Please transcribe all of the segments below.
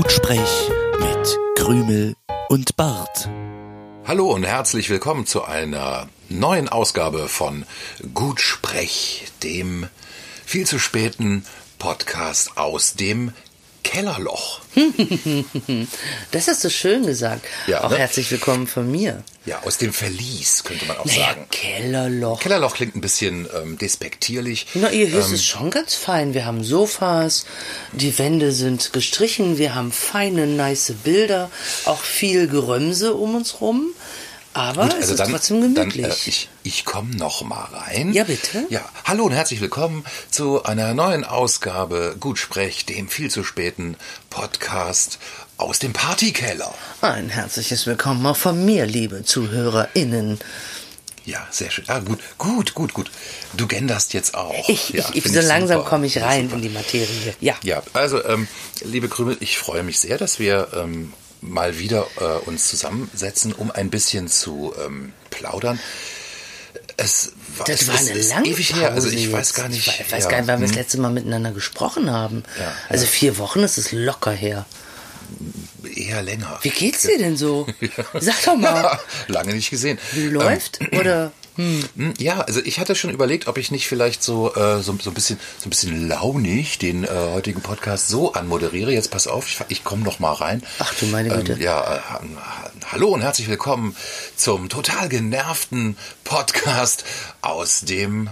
Gutsprech mit Krümel und Bart. Hallo und herzlich willkommen zu einer neuen Ausgabe von Gutsprech, dem viel zu späten Podcast aus dem Kellerloch. Das hast du schön gesagt. Ja, auch ne? herzlich willkommen von mir. Ja, aus dem Verlies, könnte man auch Naja, sagen. Kellerloch. Kellerloch klingt ein bisschen ähm, despektierlich. Na, ihr Haus Ähm, ist schon ganz fein. Wir haben Sofas, die Wände sind gestrichen, wir haben feine, nice Bilder, auch viel Gerömse um uns rum. Aber Gut, es also ist dann, trotzdem dann gemütlich. äh, ich, ich komme noch mal rein. Ja, bitte. Ja, hallo und herzlich willkommen zu einer neuen Ausgabe Gutsprech, dem viel zu späten Podcast aus dem Partykeller. Ein herzliches Willkommen auch von mir, liebe ZuhörerInnen. Ja, sehr schön. Ah, gut, gut, gut, gut. Du genderst jetzt auch. Ich, ja, ich, find so langsam komme ich rein in die Materie. Ja. Ja, also, ähm, liebe Krümel, ich freue mich sehr, dass wir ähm, mal wieder äh, uns zusammensetzen, um ein bisschen zu ähm, plaudern. Es war, Das war eine ist lange ewig Pause her. Also ich jetzt. weiß gar nicht. Ich weiß ja, gar nicht, wann wir das hm, letzte Mal miteinander gesprochen haben. Ja, also ja. vier Wochen ist es locker her. eher länger. Wie geht's dir denn so? Sag doch mal. Lange nicht gesehen. Ähm, Läuft? Oder? Hm, Ja, also ich hatte schon überlegt, ob ich nicht vielleicht so äh, so, so ein bisschen so ein bisschen launig den äh, heutigen Podcast so anmoderiere. Jetzt pass auf, ich, ich komme noch mal rein. Ach du meine Güte. Ähm, ja, äh, ha- hallo und herzlich willkommen zum total genervten Podcast aus dem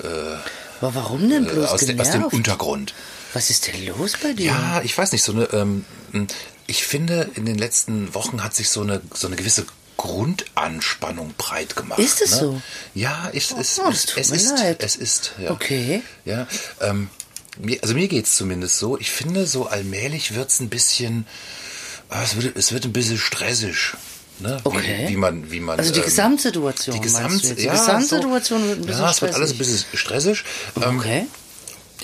Aber warum denn äh, bloß aus, de, aus dem genervt? Untergrund. Was ist denn los bei dir? Ja, ich weiß nicht, so eine, ähm, ich finde, in den letzten Wochen hat sich so eine, so eine gewisse Grundanspannung breit gemacht. Ist es ne? so? Ja, ich, es, Oh, es, es es ist, leid. es ist, ja. Okay. Ja, ähm, mir, also mir geht's zumindest so. Ich finde, so allmählich wird's ein bisschen, ah, es wird, es wird ein bisschen stressig. Ne? Okay. Wie, wie man, wie man. Also die ähm, Gesamtsituation, Die, Gesamt, jetzt? Die ja, Gesamtsituation so, wird ein bisschen Ja, es wird alles ein stressig. bisschen stressig. Ähm, Okay.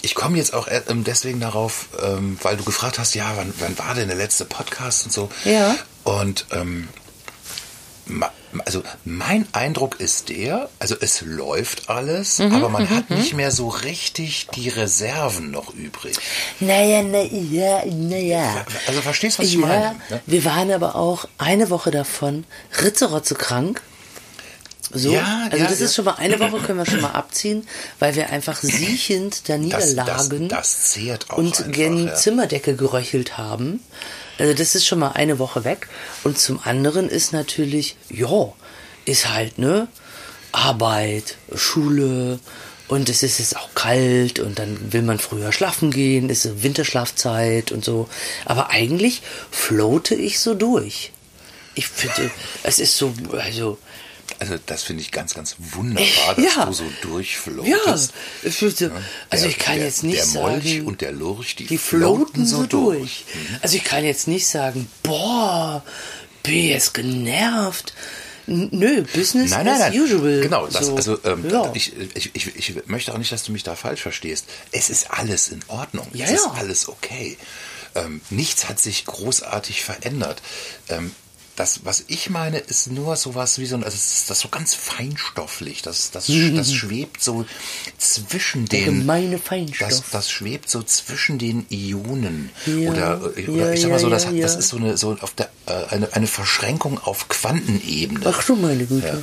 ich komme jetzt auch äh, ähm, deswegen darauf, ähm, weil du gefragt hast, ja, wann, wann war denn der letzte Podcast und so. Ja. Und ähm, also mein Eindruck ist der, also es läuft alles, Mhm, aber man hat nicht mehr so richtig die Reserven noch übrig. Naja, naja, naja. Also verstehst du, was ich Ja, meine? ne? wir waren aber auch eine Woche davon ritzerotze krank. So, Ja, also ja, das ja. ist schon mal eine Woche können wir schon mal abziehen, weil wir einfach siechend da Das, niederlagen das, das zehrt auch und einfach, gen ja. Zimmerdecke geröchelt haben. Also das ist schon mal eine Woche weg. Und zum anderen ist natürlich, ja, ist halt, ne, Arbeit, Schule und es ist jetzt auch kalt und dann will man früher schlafen gehen, ist Winterschlafzeit und so. Aber eigentlich floate ich so durch. Ich finde, es ist so, also, Also das finde ich ganz, ganz wunderbar, dass Ja. du so durchflotest. ja, ich finde, also Der- ich kann der, jetzt nicht der sagen. Molch und der Lurch, die, Die floaten so durch. durch. Mhm. Also ich kann jetzt nicht sagen, boah, bin jetzt genervt. Nö, Business Nein, nein, as nein. usual. Genau, das, so. also ähm, ja. ich, ich, ich, ich möchte auch nicht, dass du mich da falsch verstehst. Es ist alles in Ordnung. Ja, es ist ja. alles okay. Ähm, nichts hat sich großartig verändert. Ähm, das, was ich meine, ist nur sowas wie so ein, also es ist das so ganz feinstofflich. Das, das, das schwebt so zwischen Der den. gemeine Feinstoff. Das, das schwebt so zwischen den Ionen. Ja, oder äh, ja, oder ich sag mal so, ja, das, ja, hat- das ja. ist so eine, so auf der, äh, eine, eine Verschränkung auf Quantenebene. Ach du meine Güte. Ja.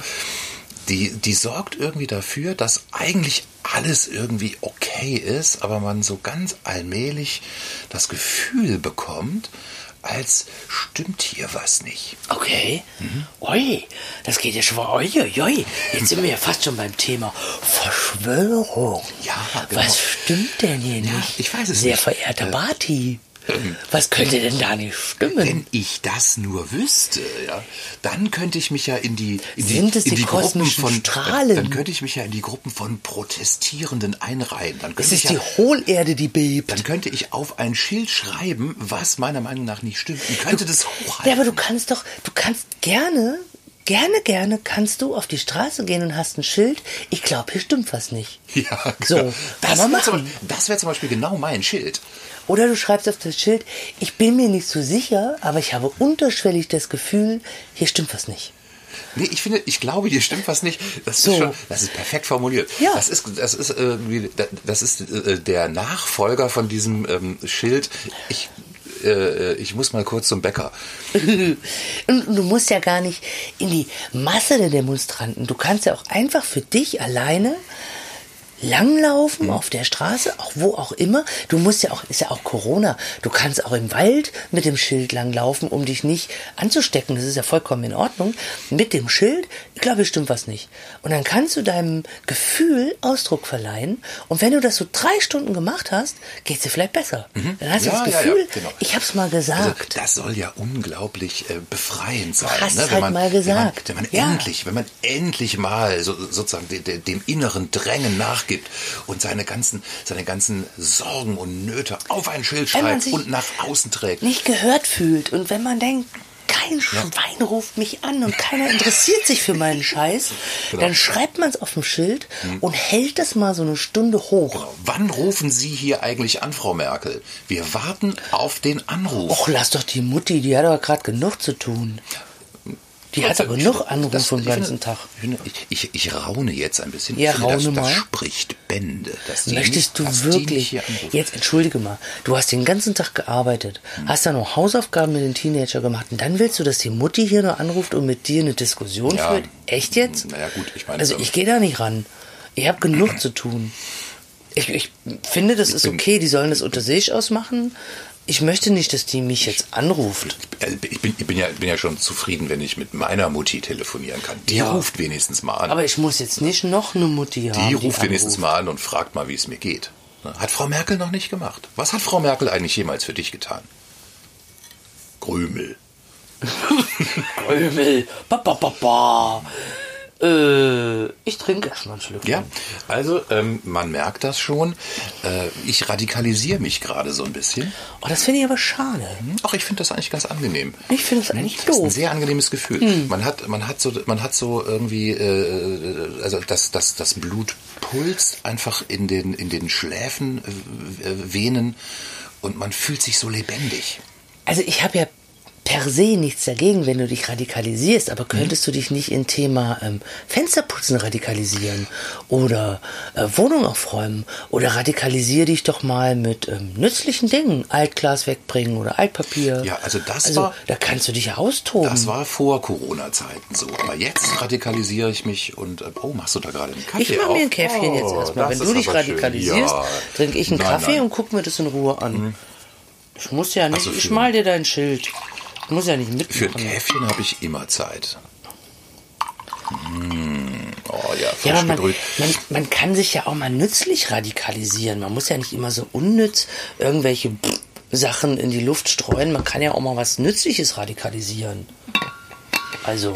Die, die sorgt irgendwie dafür, dass eigentlich alles irgendwie okay ist, aber man so ganz allmählich das Gefühl bekommt, als stimmt hier was nicht. Okay. Mhm. Oi, das geht ja schon mal. Oi, oi. Jetzt sind wir ja fast schon beim Thema Verschwörung. Ja, genau. Was stimmt denn hier Ja, nicht? ich weiß es Sehr nicht. verehrter Äh, Barty. Was könnte denn da nicht stimmen? Wenn ich das nur wüsste, ja, dann könnte ich mich ja in die, in die, Sind es in die Gruppen von Strahlen? Dann könnte ich mich ja in die Gruppen von Protestierenden einreihen. Dann könnte es ich ist ja, die Hohlerde, die bebt. dann könnte ich auf ein Schild schreiben, was meiner Meinung nach nicht stimmt und könnte das hochhalten. Ja, aber du kannst doch, du kannst gerne, gerne, gerne kannst du auf die Straße gehen und hast ein Schild. Ich glaube, hier stimmt was nicht. Ja, So, genau. kann das wäre zum, wär zum Beispiel genau mein Schild. Oder du schreibst auf das Schild, ich bin mir nicht so sicher, aber ich habe unterschwellig das Gefühl, hier stimmt was nicht. Nee, ich finde, ich glaube, hier stimmt was nicht. Das So. ist schon, das ist perfekt formuliert. Ja. Das ist, das ist irgendwie, das ist äh, der Nachfolger von diesem ähm, Schild. Ich, äh, ich muss mal kurz zum Bäcker. Und du musst ja gar nicht in die Masse der Demonstranten. Du kannst ja auch einfach für dich alleine langlaufen Mhm. auf der Straße, auch wo auch immer. Du musst ja auch, ist ja auch Corona. Du kannst auch im Wald mit dem Schild langlaufen, um dich nicht anzustecken. Das ist ja vollkommen in Ordnung. Mit dem Schild, ich glaube, stimmt was nicht. Und dann kannst du deinem Gefühl Ausdruck verleihen. Und wenn du das so drei Stunden gemacht hast, geht's dir vielleicht besser. Dann hast du Mhm. Ja, das ja, ja, Gefühl, genau. ich hab's mal Also, gesagt. das soll ja unglaublich äh, befreiend sein. hast ne? halt mal gesagt. Wenn man, wenn man Ja. endlich, wenn man endlich mal so, sozusagen de, de, dem inneren Drängen nachgibt und seine ganzen, seine ganzen Sorgen und Nöte auf ein Schild schreibt und nach außen trägt. nicht gehört fühlt und wenn man denkt, kein Schwein ruft mich an und keiner interessiert sich für meinen Scheiß, Genau. dann schreibt man es auf dem Schild und hält das mal so eine Stunde hoch. Genau. Wann rufen Sie hier eigentlich an, Frau Merkel? Wir warten auf den Anruf. Och, lass doch die Mutti, die hat aber gerade genug zu tun. Die hat aber Ich genug finde, Anrufe das- den ganzen Tag. Ich, ich, ich, raune jetzt ein bisschen. Ja, ich finde, raune das, mal. Das spricht Bände. Möchtest du wirklich, jetzt entschuldige mal, du hast den ganzen Tag gearbeitet, Hm. hast da noch Hausaufgaben mit den Teenager gemacht und dann willst du, dass die Mutti hier nur anruft und mit dir eine Diskussion Ja. führt? Echt jetzt? Naja, gut, ich meine, Also ich gehe da nicht ran. Ich habe genug zu tun. Ich, ich finde, das ist okay, die sollen das unter sich ausmachen. Ich möchte nicht, dass die mich jetzt anruft. Also Ich bin, ich bin, ja, bin ja schon zufrieden, wenn ich mit meiner Mutti telefonieren kann. Die Ja. ruft wenigstens mal an. Aber ich muss jetzt nicht noch eine Mutti haben. die ruft wenigstens anruft. mal an und fragt mal, wie es mir geht. Hat Frau Merkel noch nicht gemacht. Was hat Frau Merkel eigentlich jemals für dich getan? Grümel. Krümel. Ba, ba, ba, ba. Äh, ich trinke erstmal einen Schluck. Ja, also ähm, man merkt das schon. Äh, ich radikalisiere mich gerade so ein bisschen. Oh, das finde ich aber schade. Ach, ich finde das eigentlich ganz angenehm. Ich finde es eigentlich Das ist ein doof. sehr angenehmes Gefühl. Man hat, man hat so, man hat so irgendwie, äh, also das, das, das Blut pulst einfach in den, in den Schläfen, äh, Venen und man fühlt sich so lebendig. Also ich habe ja per se nichts dagegen, wenn du dich radikalisierst, aber könntest du dich nicht in Thema ähm, Fensterputzen radikalisieren oder äh, Wohnung aufräumen oder radikalisier dich doch mal mit ähm, nützlichen Dingen, Altglas wegbringen oder Altpapier. Ja, also das also, war- da kannst du dich ja austoben. Das war vor Corona-Zeiten so. Aber jetzt radikalisiere ich mich und, äh, oh, machst du da gerade einen Kaffee ich mache mir ein Käffchen jetzt Oh, erstmal. das Wenn du dich radikalisierst, Ja. trinke ich einen Nein, Kaffee nein. und guck mir das in Ruhe an. Ich muss ja nicht, so, ich mal dir dein Schild. Ich muss ja nicht Für ein mitmachen. Käffchen habe ich immer Zeit. Mm, oh ja, frisch Ja, man, man, man kann sich ja auch mal nützlich radikalisieren. Man muss ja nicht immer so unnütz irgendwelche Sachen in die Luft streuen. Man kann ja auch mal was Nützliches radikalisieren. Also,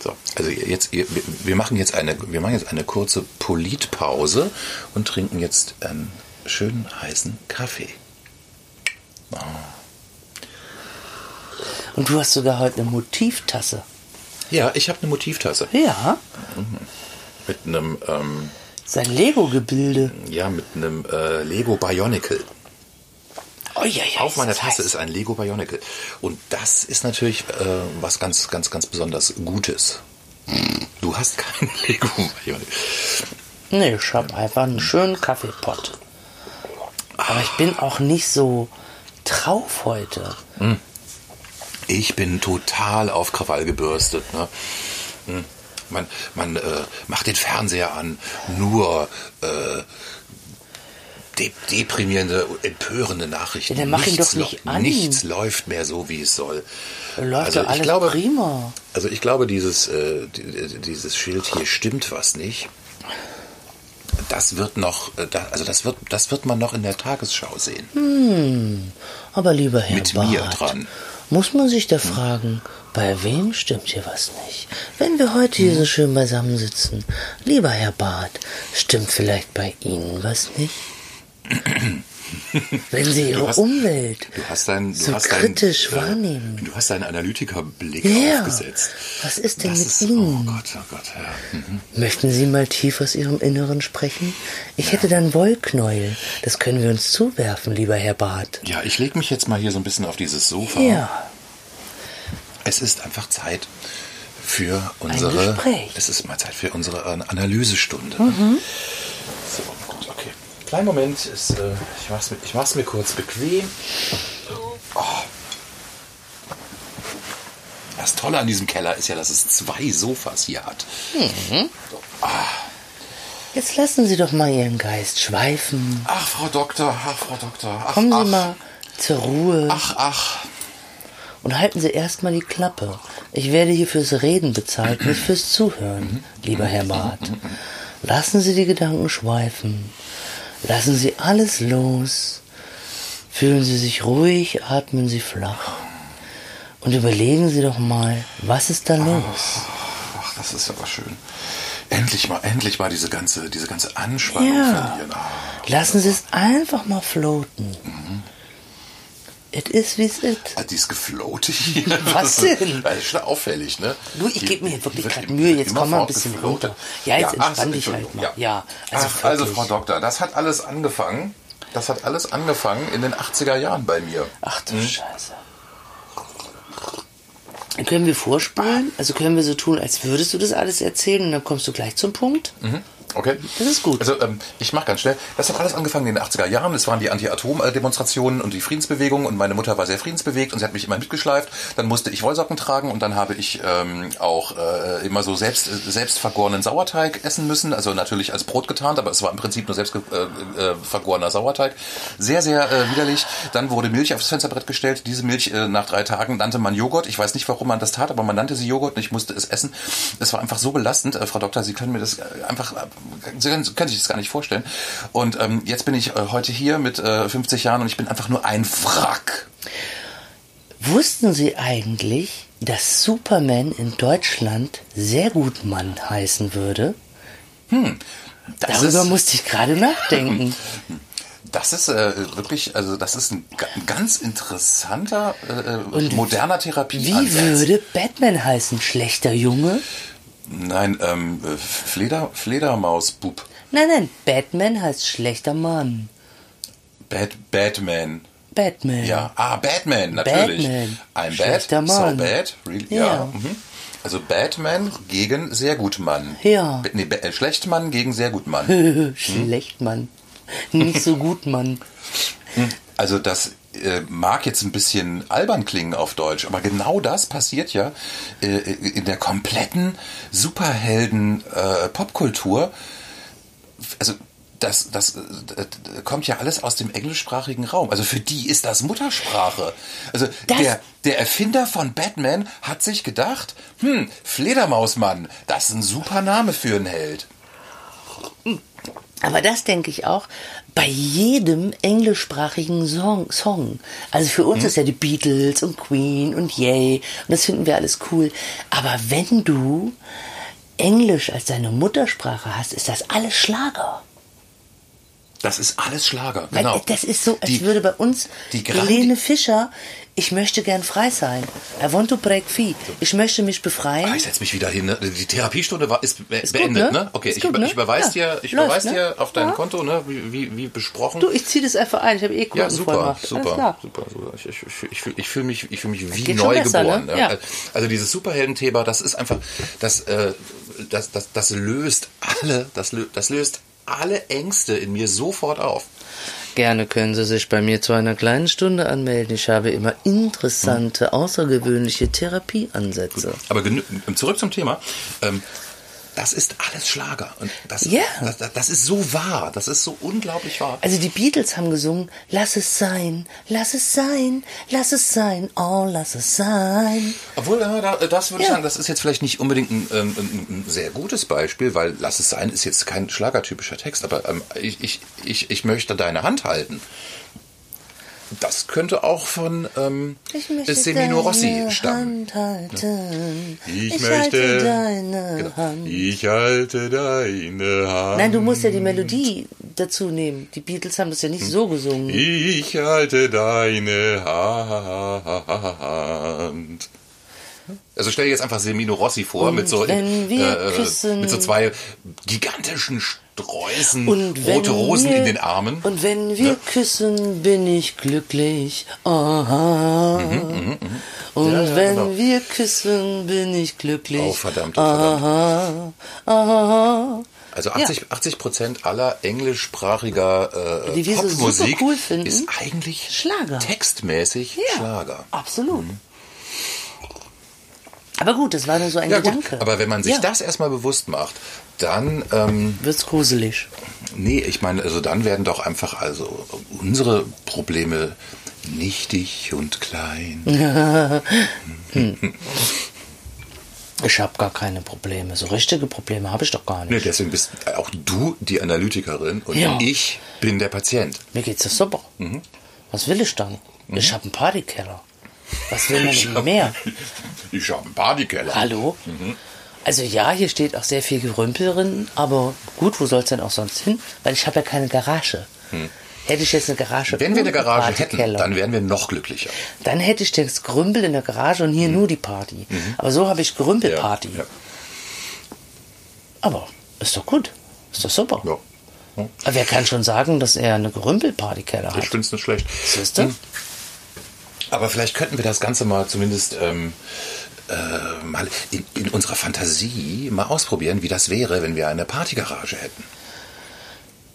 So, also jetzt, wir, machen jetzt eine, wir machen jetzt eine kurze Politpause und trinken jetzt einen schönen heißen Kaffee. Und du hast sogar heute eine Motivtasse. Ja, ich habe eine Motivtasse Ja, mit einem, ähm, sein Lego-Gebilde. ja, mit einem äh, Lego Bionicle. Oh, ja, ja, Auf meiner Tasse heißt- ist ein Lego Bionicle. Und das ist natürlich äh, was ganz, ganz, ganz besonders Gutes. Du hast kein Lego Bionicle. Nee, ich habe einfach einen schönen Kaffeepott. Aber ich bin auch nicht so drauf heute. Ich bin total auf Krawall gebürstet. Ne? Hm. Man, man äh, macht den Fernseher an, nur äh, de deprimierende, empörende Nachrichten. Ja, dann mach ihn nichts doch nicht an. Nichts läuft mehr so, wie es soll. Läuft also doch alles ich glaube, prima. Also ich glaube, dieses, äh, die- dieses Schild hier stimmt was nicht. Das wird noch, äh, also das wird, das wird man noch in der Tagesschau sehen. Aber lieber Herr Mit Barth, mir dran. Muss man sich da fragen, bei wem stimmt hier was nicht? Wenn wir heute hier so schön beisammen sitzen, lieber Herr Barth, stimmt vielleicht bei Ihnen was nicht? Wenn Sie Ihre hast- Umwelt Du hast deinen, du so hast kritisch deinen, wahrnehmen. Du hast deinen Analytikerblick Ja. aufgesetzt. Was ist denn das mit ist, Ihnen? Oh Gott, oh Gott, ja. Mhm. Möchten Sie mal tief aus Ihrem Inneren sprechen? Ich hätte dann Wollknäuel. Das können wir uns zuwerfen, lieber Herr Barth. Ja, ich lege mich jetzt mal hier so ein bisschen auf dieses Sofa. Ja, Es ist einfach Zeit für unsere. Gespräch. Mhm. Es ist mal Zeit für unsere äh, Analysestunde. Okay. Kleinen Moment. Ist, äh, ich, mach's mir, ich mach's mir kurz bequem. Oh. Das Tolle an diesem Keller ist ja, dass es zwei Sofas hier hat. Jetzt lassen Sie doch mal Ihren Geist schweifen. Ach, Frau Doktor, ach, Frau Doktor. Ach, Kommen Sie ach, mal zur Ruhe Ach, ach. und halten Sie erstmal die Klappe. Ich werde hier fürs Reden bezahlt, nicht fürs Zuhören, lieber Herr Barth. Lassen Sie die Gedanken schweifen. Lassen Sie alles los. Fühlen Sie sich ruhig, atmen Sie flach. Und überlegen Sie doch mal, was ist da los? Ach, das ist aber schön. Endlich mal, endlich mal diese ganze, diese ganze Anspannung Ja. verlieren. Ah. Lassen Sie es einfach mal floaten. Es ist, wie es ist. Ah, Die ist gefloatet hier. Was denn? Das ist schon auffällig, ne? Du, ich gebe mir die wirklich gerade Mühe, jetzt komm mal ein bisschen gefloatet. runter. Ja, jetzt ach, entspann dich halt mal. Ja, also ach, also. Frau Doktor, das hat alles angefangen. Das hat alles angefangen in den 80er Jahren bei mir. Ach du Scheiße. Können wir vorspulen? Also können wir so tun, als würdest du das alles erzählen und dann kommst du gleich zum Punkt? Mhm. Okay. Das ist gut. Also ähm, ich mache ganz schnell. Das hat alles angefangen in den 80er Jahren. Es waren die Anti-Atom-Demonstrationen und die Friedensbewegung und meine Mutter war sehr friedensbewegt und sie hat mich immer mitgeschleift. Dann musste ich Wollsocken tragen und dann habe ich ähm, auch äh, immer so selbst, äh, selbst vergorenen Sauerteig essen müssen. Also natürlich als Brot getarnt, aber es war im Prinzip nur selbst äh, äh, vergorener Sauerteig. Sehr, sehr äh, widerlich. Dann wurde Milch aufs Fensterbrett gestellt. Diese Milch äh, nach drei Tagen nannte man Joghurt. Ich weiß nicht, warum man das tat, aber man nannte sie Joghurt und ich musste es essen. Es war einfach so belastend. Äh, Frau Doktor, Sie können mir das äh, einfach, äh, Sie können, können sich das gar nicht vorstellen. Und ähm, jetzt bin ich äh, heute hier mit äh, 50 Jahren und ich bin einfach nur ein Wrack. Wussten Sie eigentlich, dass Superman in Deutschland sehr gut Mann heißen würde? Das Darüber ist, musste ich gerade nachdenken. das ist äh, wirklich, also das ist ein, ein ganz interessanter, äh, äh, moderner Therapie. Wie würde Batman heißen? Schlechter Junge? Nein, ähm, äh, Fleder, Fledermausbub. Nein, nein, Batman heißt schlechter Mann. Bad, Batman. Batman. Ja, ah, Batman, natürlich. Batman. Ein Schlechter Bad, so Mann. bad, really, Ja. ja. mhm. Also Batman gegen sehr gut Mann. Ja. Ba- Nee, Ba- äh, Schlechtmann gegen sehr gut Mann. Schlecht, Mann. Nicht so gut, Mann. Also das äh, mag jetzt ein bisschen albern klingen auf Deutsch, aber genau das passiert ja äh, in der kompletten Superhelden-Popkultur. also das, das äh, kommt ja alles aus dem englischsprachigen Raum. Also für die ist das Muttersprache. Also Das- der, der Erfinder von Batman hat sich gedacht, hm, Fledermausmann, das ist ein super Name für einen Held. Aber das denke ich auch bei jedem englischsprachigen Song. Song. Also für uns ist ja die Beatles und Queen und Yay und das finden wir alles cool. Aber wenn du Englisch als deine Muttersprache hast, ist das alles Schlager. Das ist alles Schlager, genau. Das ist so, als Die- würde bei uns die Grand- Helene Fischer, ich möchte gern frei sein. I want to break free. Ich möchte mich befreien. Ah, ich setze mich wieder hin. Ne? Die Therapiestunde war, ist, be Ist gut, beendet, ne? ne? Okay, ich, gut, ne? ich überweise Ja, dir, ich läuft, überweise ne? dir auf dein Ja. Konto, ne? Wie, wie, wie besprochen. Du, ich ziehe das einfach ein. Ich habe eh Kunden ja, super, super, super, super. Ich, ich, ich, ich, fühl- ich fühle mich, ich fühl mich wie neu besser, geboren. ne? Ja. Also dieses Superhelden-Thema, das ist einfach, das, äh, das, das, das löst alle, das, das löst alle Ängste in mir sofort auf. Gerne können Sie sich bei mir zu einer kleinen Stunde anmelden. Ich habe immer interessante, außergewöhnliche Therapieansätze. Aber genü- zurück zum Thema. Ähm, das ist alles Schlager. Und das, Ja. das, das, ist so wahr. Das ist so unglaublich wahr. Also die Beatles haben gesungen, lass es sein, lass es sein, lass es sein, oh, lass es sein. Obwohl, das würde ich Ja. sagen, das ist jetzt vielleicht nicht unbedingt ein, ähm, ein, ein sehr gutes Beispiel, weil Lass es sein ist jetzt kein schlagertypischer Text, aber ähm, ich, ich, ich, ich möchte deine Hand halten. Das könnte auch von ähm, Semino Rossi stammen. Ich halte möchte- deine Genau. Hand. Ich halte deine Hand. Nein, du musst ja die Melodie dazu nehmen. Die Beatles haben das ja nicht so gesungen. Ich halte deine Hand. Also stell dir jetzt einfach Semino Rossi vor Und mit so äh, küssen- mit so zwei gigantischen Sträußen, Und rote Rosen wir, in den Armen. Und wenn wir Ne? küssen, bin ich glücklich. Aha. Und Ja, ja, wenn genau. wir küssen, bin ich glücklich. Oh, verdammt, oh, verdammt. Aha. Aha. Also 80, 80 Prozent aller englischsprachiger äh, Die so Popmusik super cool finden. ist eigentlich Schlager. textmäßig Ja, Schlager. Absolut. Aber gut, das war nur so ein Ja gut, Gedanke. aber wenn man sich ja. das erstmal bewusst macht, dann, ähm, wird's gruselig. nee, ich meine, also dann werden doch einfach also unsere Probleme nichtig und klein. Ich habe gar keine Probleme. So richtige Probleme habe ich doch gar nicht. Nee, deswegen bist auch du die Analytikerin und Ja. ich bin der Patient. Mir geht's ja super. Mhm. Was will ich dann? Ich habe einen Partykeller. Was will man denn mehr? Ich habe einen Partykeller. Hallo? Mhm. Also ja, hier steht auch sehr viel Gerümpel drin, aber gut, wo soll's denn auch sonst hin? Weil ich habe ja keine Garage. Hätte ich jetzt eine Garage Hm. Wenn wir eine Garage hätten, dann wären wir noch glücklicher. dann hätte ich das Gerümpel in der Garage und hier nur die Party. Aber so habe ich Gerümpelparty. Mhm. Ja. Aber ist doch gut. Ist doch super. Ja. Ja. Aber wer kann schon sagen, dass er eine Gerümpelpartykeller Ich hat? finde es nicht schlecht. Siehst du? Aber vielleicht könnten wir das Ganze mal zumindest ähm, äh, mal in, in unserer Fantasie mal ausprobieren, wie das wäre, wenn wir eine Partygarage hätten.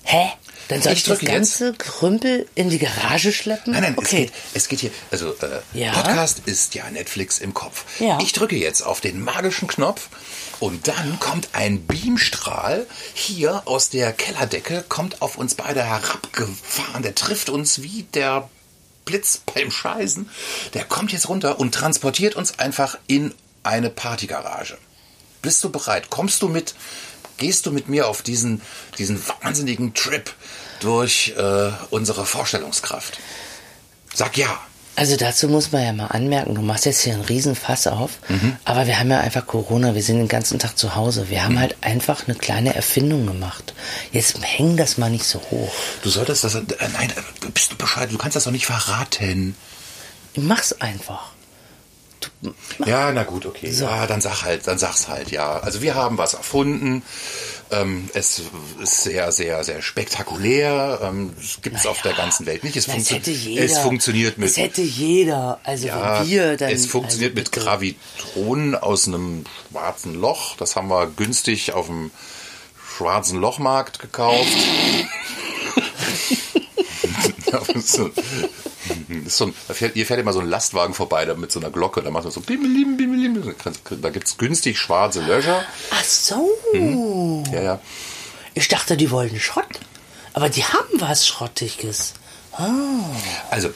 Hä? Dann soll Ich ich, das drücke jetzt. ganze Gerümpel in die Garage schleppen? Nein, nein, es, okay. geht, es geht hier, also äh, Ja? Podcast ist ja Netflix im Kopf. Ja. Ich drücke jetzt auf den magischen Knopf und dann kommt ein Beamstrahl hier aus der Kellerdecke, kommt auf uns beide herabgefahren, der trifft uns wie der Blitz beim Scheißen. Der kommt jetzt runter und transportiert uns einfach in eine Partygarage. Bist du bereit? Kommst du mit? Gehst du mit mir auf diesen, diesen wahnsinnigen Trip durch äh, unsere Vorstellungskraft? Sag ja. Also dazu muss man ja mal anmerken, du machst jetzt hier einen riesen Fass auf, Mhm. aber wir haben ja einfach Corona, wir sind den ganzen Tag zu Hause. Wir haben Mhm. halt einfach eine kleine Erfindung gemacht. Jetzt häng das mal nicht so hoch. Du solltest das. Äh, nein, äh, bist du Bescheid? Du kannst das doch nicht verraten. Mach's einfach. Du, Ja, na gut, okay. Ja, dann sag halt, dann sag's halt, ja. Also wir haben was erfunden. Ähm, es ist sehr, sehr, sehr spektakulär. Ähm, es gibt's auf der ganzen Welt nicht. Es, das funktio- hätte jeder. es funktioniert mit. Das hätte jeder. Also ja, wenn wir dann. es funktioniert also mit. Gravitronen aus einem schwarzen Loch. Das haben wir günstig auf dem schwarzen Lochmarkt gekauft. So- fährt, hier fährt immer so ein Lastwagen vorbei da mit so einer Glocke. Da macht er so bimmelim, bimmelim. Da gibt es günstig schwarze Löcher. Ach so. Ja, ja. Ich dachte, die wollten Schrott. Aber die haben was Schrottiges. Also,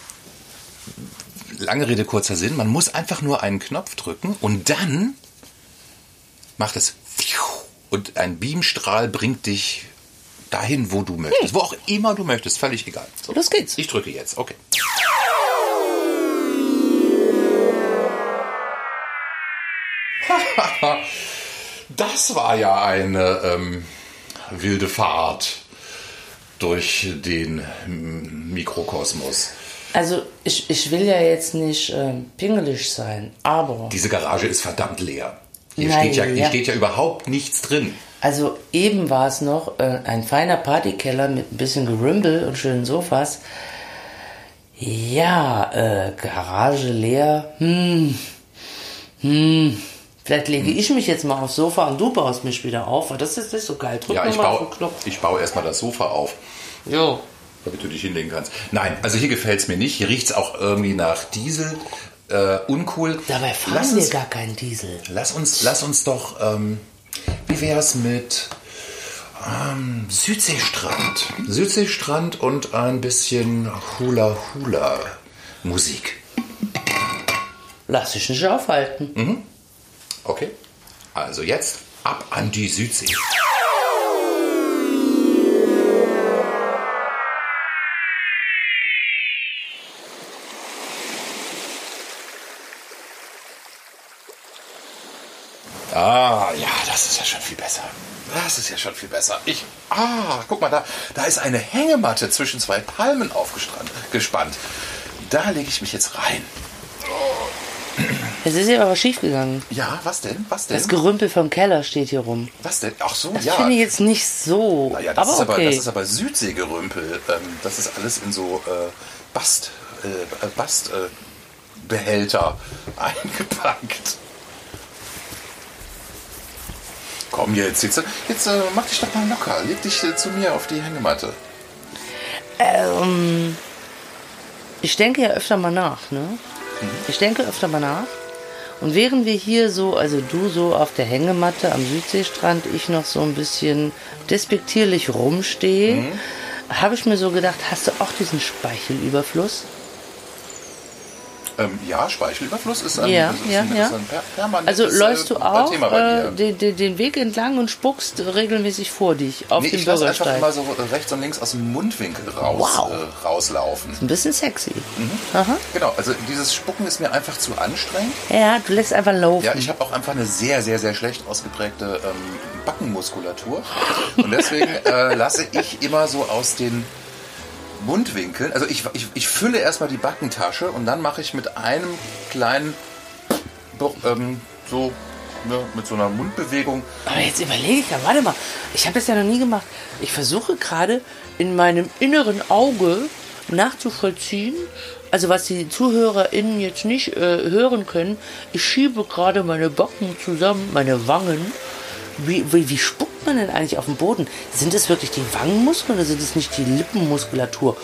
lange Rede, kurzer Sinn. Man muss einfach nur einen Knopf drücken und dann macht es und ein Beamstrahl bringt dich dahin, wo du möchtest. Wo auch immer du möchtest, völlig egal. So. Los geht's. Ich drücke jetzt, okay. Das war ja eine ähm, wilde Fahrt durch den Mikrokosmos. Also ich, ich will ja jetzt nicht ähm, pingelig sein, aber Diese Garage ist verdammt leer. Hier, Nein, steht, ja, hier ja. steht ja überhaupt nichts drin. also eben war es noch äh, ein feiner Partykeller mit ein bisschen Gerümpel und schönen Sofas. Ja, äh, Garage leer. Hm. Hm. Vielleicht lege ich mich jetzt mal aufs Sofa und du baust mich wieder auf, weil das ist nicht so geil. Drück Ja, ich mal auf baue, den Knopf. ich baue erstmal das Sofa auf, Jo. damit du dich hinlegen kannst. Nein, also hier gefällt es mir nicht. Hier riecht es auch irgendwie nach Diesel. Äh, uncool. Dabei fahren lass wir uns, gar keinen Diesel. lass uns, lass uns doch, ähm, wie wär's mit ähm, Südseestrand? Südseestrand und ein bisschen Hula-Hula-Musik. Lass dich nicht aufhalten. Mhm. Okay? Also jetzt ab an die Südsee. Ah, ja, das ist ja schon viel besser. Das ist ja schon viel besser. Ich, ah, guck mal, da, da ist eine Hängematte zwischen zwei Palmen aufgespannt. Gespannt. Da lege ich mich jetzt rein. Es ist ja aber schief gegangen. Ja, was denn? Was denn? Das Gerümpel vom Keller steht hier rum. was denn? Ach so, Das ja. finde ich jetzt nicht so. Naja, das, aber ist aber, okay. das ist aber Südseegerümpel. Ähm, das ist alles in so äh, Bast, äh, Bast äh, eingepackt. Komm jetzt, jetzt, jetzt äh, mach dich doch mal locker. Leg dich äh, zu mir auf die Hängematte. Ähm, ich denke ja öfter mal nach, ne? Ich denke öfter mal nach. Und während wir hier so, also du so auf der Hängematte am Südseestrand, ich noch so ein bisschen despektierlich rumstehe, Mhm. habe ich mir so gedacht, hast du auch diesen Speichelüberfluss? Ähm, ja, Speichelüberfluss ist ein, Ja, ist ja, ein, ja. ist ein per Also läufst du äh, auch äh, den, den, den Weg entlang und spuckst regelmäßig vor dich auf Nee, dem ich lasse einfach Bürgersteig. immer so rechts und links aus dem Mundwinkel raus, Wow. äh, rauslaufen. Ein bisschen sexy. Mhm. Aha. Genau, also dieses Spucken ist mir einfach zu anstrengend. Ja, du lässt einfach laufen. Ja, ich habe auch einfach eine sehr, sehr, sehr schlecht ausgeprägte ähm, Backenmuskulatur. Und deswegen äh, lasse ich immer so aus den Mundwinkeln, also ich, ich, ich fülle erstmal die Backentasche und dann mache ich mit einem kleinen, ähm, so, ne, mit so einer Mundbewegung, Aber jetzt überlege ich ja, warte mal, ich habe das ja noch nie gemacht. Ich versuche gerade in meinem inneren Auge nachzuvollziehen, also was die ZuhörerInnen jetzt nicht äh, hören können, ich schiebe gerade meine Backen zusammen, meine Wangen. Wie, wie, wie spuckt man denn eigentlich auf den Boden? Sind es wirklich die Wangenmuskeln oder sind es nicht die Lippenmuskulatur?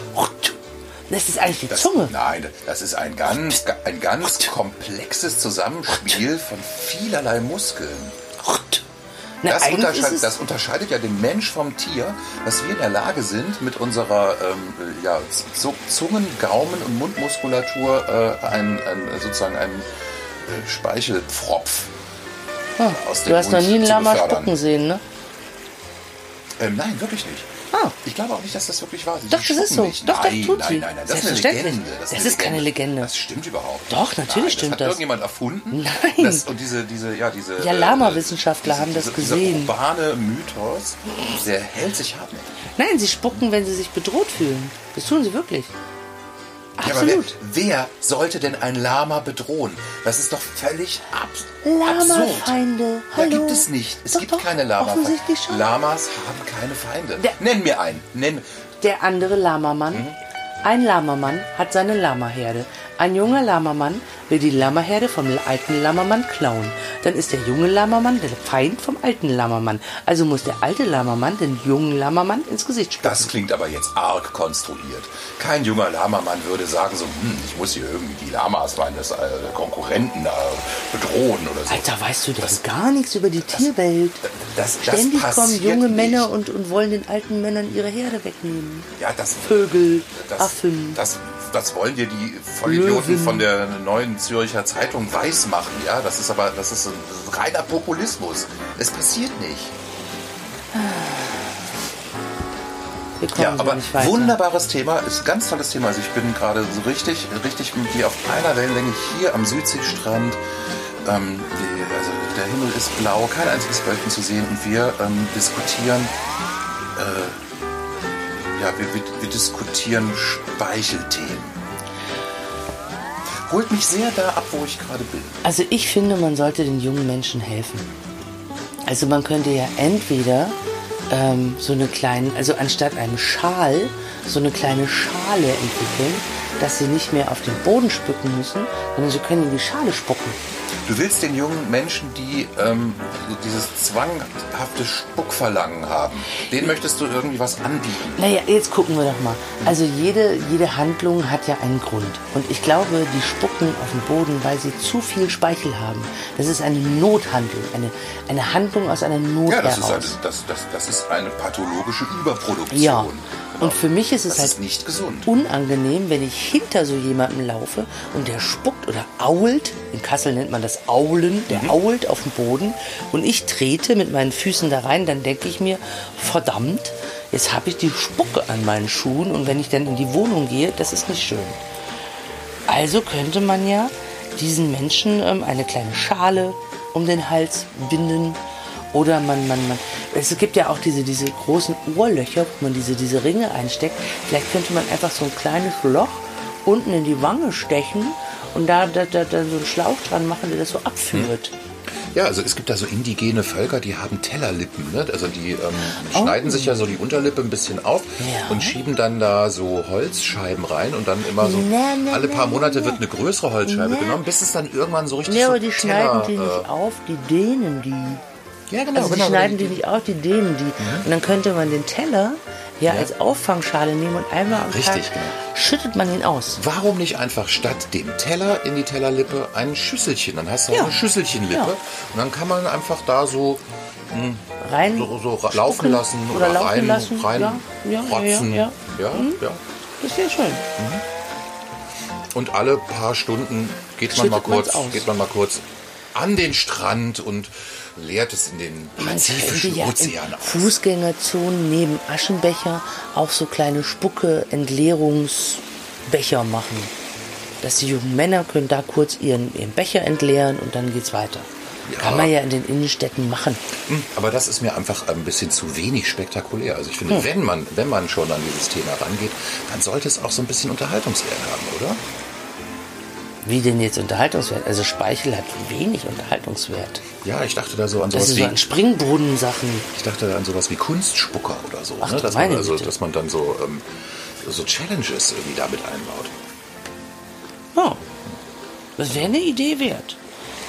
Das ist eigentlich die das, Zunge. nein, das ist ein ganz, ein ganz komplexes Zusammenspiel von vielerlei Muskeln. Na, Das es, das unterscheidet ja den Mensch vom Tier, dass wir in der Lage sind, mit unserer ähm, ja, Z- Zungen-, Gaumen- und Mundmuskulatur äh, ein, ein, sozusagen einen äh, Speichelpfropf aus dem du hast noch Mund nie einen Lama spucken sehen, ne? Ähm, nein, wirklich nicht. Ah. Ich glaube auch nicht, dass das wirklich wahr ist. Doch, das ist so. Nicht. Doch, doch, nein, tut nein, sie. nein, nein, das ist eine. Legende. Das eine ist keine Legende. Das stimmt überhaupt Doch, nicht. natürlich nein, stimmt das. Hat das. irgendjemand erfunden? Nein. Das, und diese, diese, ja, diese. Ja, äh, Lama-Wissenschaftler haben das diese, gesehen. Dieser urbane Mythos, der hält sich hartnäckig. Nein, sie spucken, wenn sie sich bedroht fühlen. Das tun sie wirklich. Ja, aber wer, Absolut. wer sollte denn ein Lama bedrohen? Das ist doch völlig abs absurd. Lama-Feinde. Ja, Hallo. gibt es nicht. Es Doch, gibt doch, keine Lama-Feinde. Lamas haben keine Feinde. Der- Nenn mir einen. Nenn. Der andere Lamamann. Mhm. Ein Lamamann hat seine Lamaherde. Ein junger Lamamann will die Lamaherde vom alten Lamamann klauen. Dann ist der junge Lamamann der Feind vom alten Lamamann. Also muss der alte Lamamann den jungen Lamamann ins Gesicht spucken. Das klingt aber jetzt arg konstruiert. Kein junger Lamamann würde sagen so, hm, ich muss hier irgendwie die Lamas meines äh, Konkurrenten da bedrohen oder so. Alter, weißt du denn gar nichts über die Tierwelt? das, das Ständig kommen junge nicht. Männer und, und wollen den alten Männern ihre Herde wegnehmen. ja, das, Vögel, das, Affen. das, das wollen dir die Vollidioten Löwen. von der neuen Zürcher Zeitung weismachen. Ja, das ist aber das ist ein reiner Populismus. Es passiert nicht. Wir kommen Ja, aber wunderbares Thema, ist ein ganz tolles Thema. Also ich bin gerade so richtig, richtig mit dir auf einer Wellenlänge hier am Südseestrand. Ähm, die, also der Himmel ist blau, kein einziges Wölkchen zu sehen und wir ähm, diskutieren, äh, ja, wir, wir, wir diskutieren Speichelthemen. Holt mich sehr da ab, wo ich gerade bin. Also ich finde, man sollte den jungen Menschen helfen. Also man könnte ja entweder ähm, so eine kleine, also anstatt einem Schal, so eine kleine Schale entwickeln, dass sie nicht mehr auf den Boden spucken müssen, sondern sie können in die Schale spucken. Du willst den jungen Menschen, die ähm, so dieses zwanghafte Spuckverlangen haben, denen möchtest du irgendwie was anbieten. Naja, jetzt gucken wir doch mal. Also jede, jede Handlung hat ja einen Grund. Und ich glaube, die spucken auf den Boden, weil sie zu viel Speichel haben. Das ist eine Nothandlung, eine, eine Handlung aus einer Not Ja, das ist, heraus. eine, das, das, das ist eine pathologische Überproduktion. Ja. Genau. Und für mich ist es das halt ist nicht gesund. unangenehm, wenn ich hinter so jemandem laufe und der spuckt oder ault. In Kassel nennt man das Aulen. Der Mhm. ault auf den Boden und ich trete mit meinen Füßen da rein. Dann denke ich mir, verdammt, jetzt habe ich die Spucke an meinen Schuhen und wenn ich dann in die Wohnung gehe, das ist nicht schön. Also könnte man ja diesen Menschen ähm, eine kleine Schale um den Hals binden. Oder man, man, man. Es gibt ja auch diese, diese großen Ohrlöcher, wo man diese, diese Ringe einsteckt. Vielleicht könnte man einfach so ein kleines Loch unten in die Wange stechen und da, da, da, da so einen Schlauch dran machen, der das so abführt. Ja, also es gibt da so indigene Völker, die haben Tellerlippen. Ne? Also die ähm, Oh. schneiden sich ja so die Unterlippe ein bisschen auf Ja. und schieben dann da so Holzscheiben rein und dann immer so Na, na, alle paar na, Monate na. wird eine größere Holzscheibe genommen, bis es dann irgendwann so richtig Nee, so aber die schneiden Teller, die äh, nicht auf, die dehnen die. Ja, genau. Also die genau schneiden die nicht auf, die dehnen die. Mhm. Und dann könnte man den Teller ja, als Auffangschale nehmen und einmal am Richtig, Tag genau. schüttet man ihn aus. Warum nicht einfach statt dem Teller in die Tellerlippe ein Schüsselchen? Dann hast du Ja. auch eine Schüsselchenlippe Ja. und dann kann man einfach da so, Rein so, so laufen spucken lassen oder oder, rein, lassen. rein Ja, ja, ja, rotzen. ja, ja, ja. Das wäre schön. Und alle paar Stunden geht man Schüttet mal kurz, geht man mal kurz an den Strand und leert es in den Pazifischen ja Ozean aus. Fußgängerzonen neben Aschenbecher auch so kleine Spucke-Entleerungsbecher machen. Dass die jungen Männer können da kurz ihren, ihren Becher entleeren und dann geht's weiter. Ja. Kann man ja in den Innenstädten machen. Hm, Aber das ist mir einfach ein bisschen zu wenig spektakulär. Also ich finde, wenn man, wenn man schon an dieses Thema rangeht, dann sollte es auch so ein bisschen Unterhaltungswert haben, oder? Wie denn jetzt Unterhaltungswert? Also Speichel hat wenig Unterhaltungswert. Ja, ich dachte da so an Das sowas ist wie, so an Springbrunnen-Sachen. ich dachte an sowas wie Kunstspucker oder so, Ach, ne? dass man also, dass man dann so ähm, so Challenges irgendwie damit einbaut. Ja, das wäre eine Idee wert.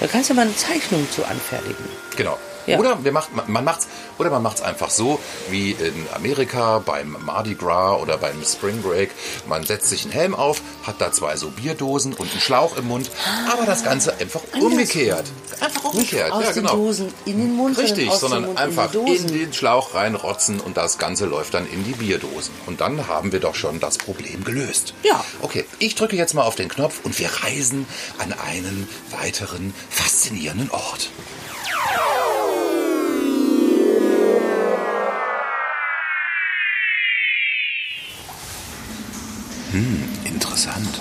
Da kannst du mal eine Zeichnung zu anfertigen. Genau. Ja. Oder wir macht, man macht's, oder man macht's einfach so wie in Amerika beim Mardi Gras oder beim Spring Break. Man setzt sich einen Helm auf, hat da zwei so Bierdosen und einen Schlauch im Mund, aber das Ganze einfach umgekehrt. Einfach umgekehrt, aus ja den genau. Dosen in den Mund, Richtig, sondern Mund einfach in in, den Schlauch reinrotzen und das Ganze läuft dann in die Bierdosen. Und dann haben wir doch schon das Problem gelöst. Ja. Okay, ich drücke jetzt mal auf den Knopf und wir reisen an einen weiteren faszinierenden Ort. Interessant.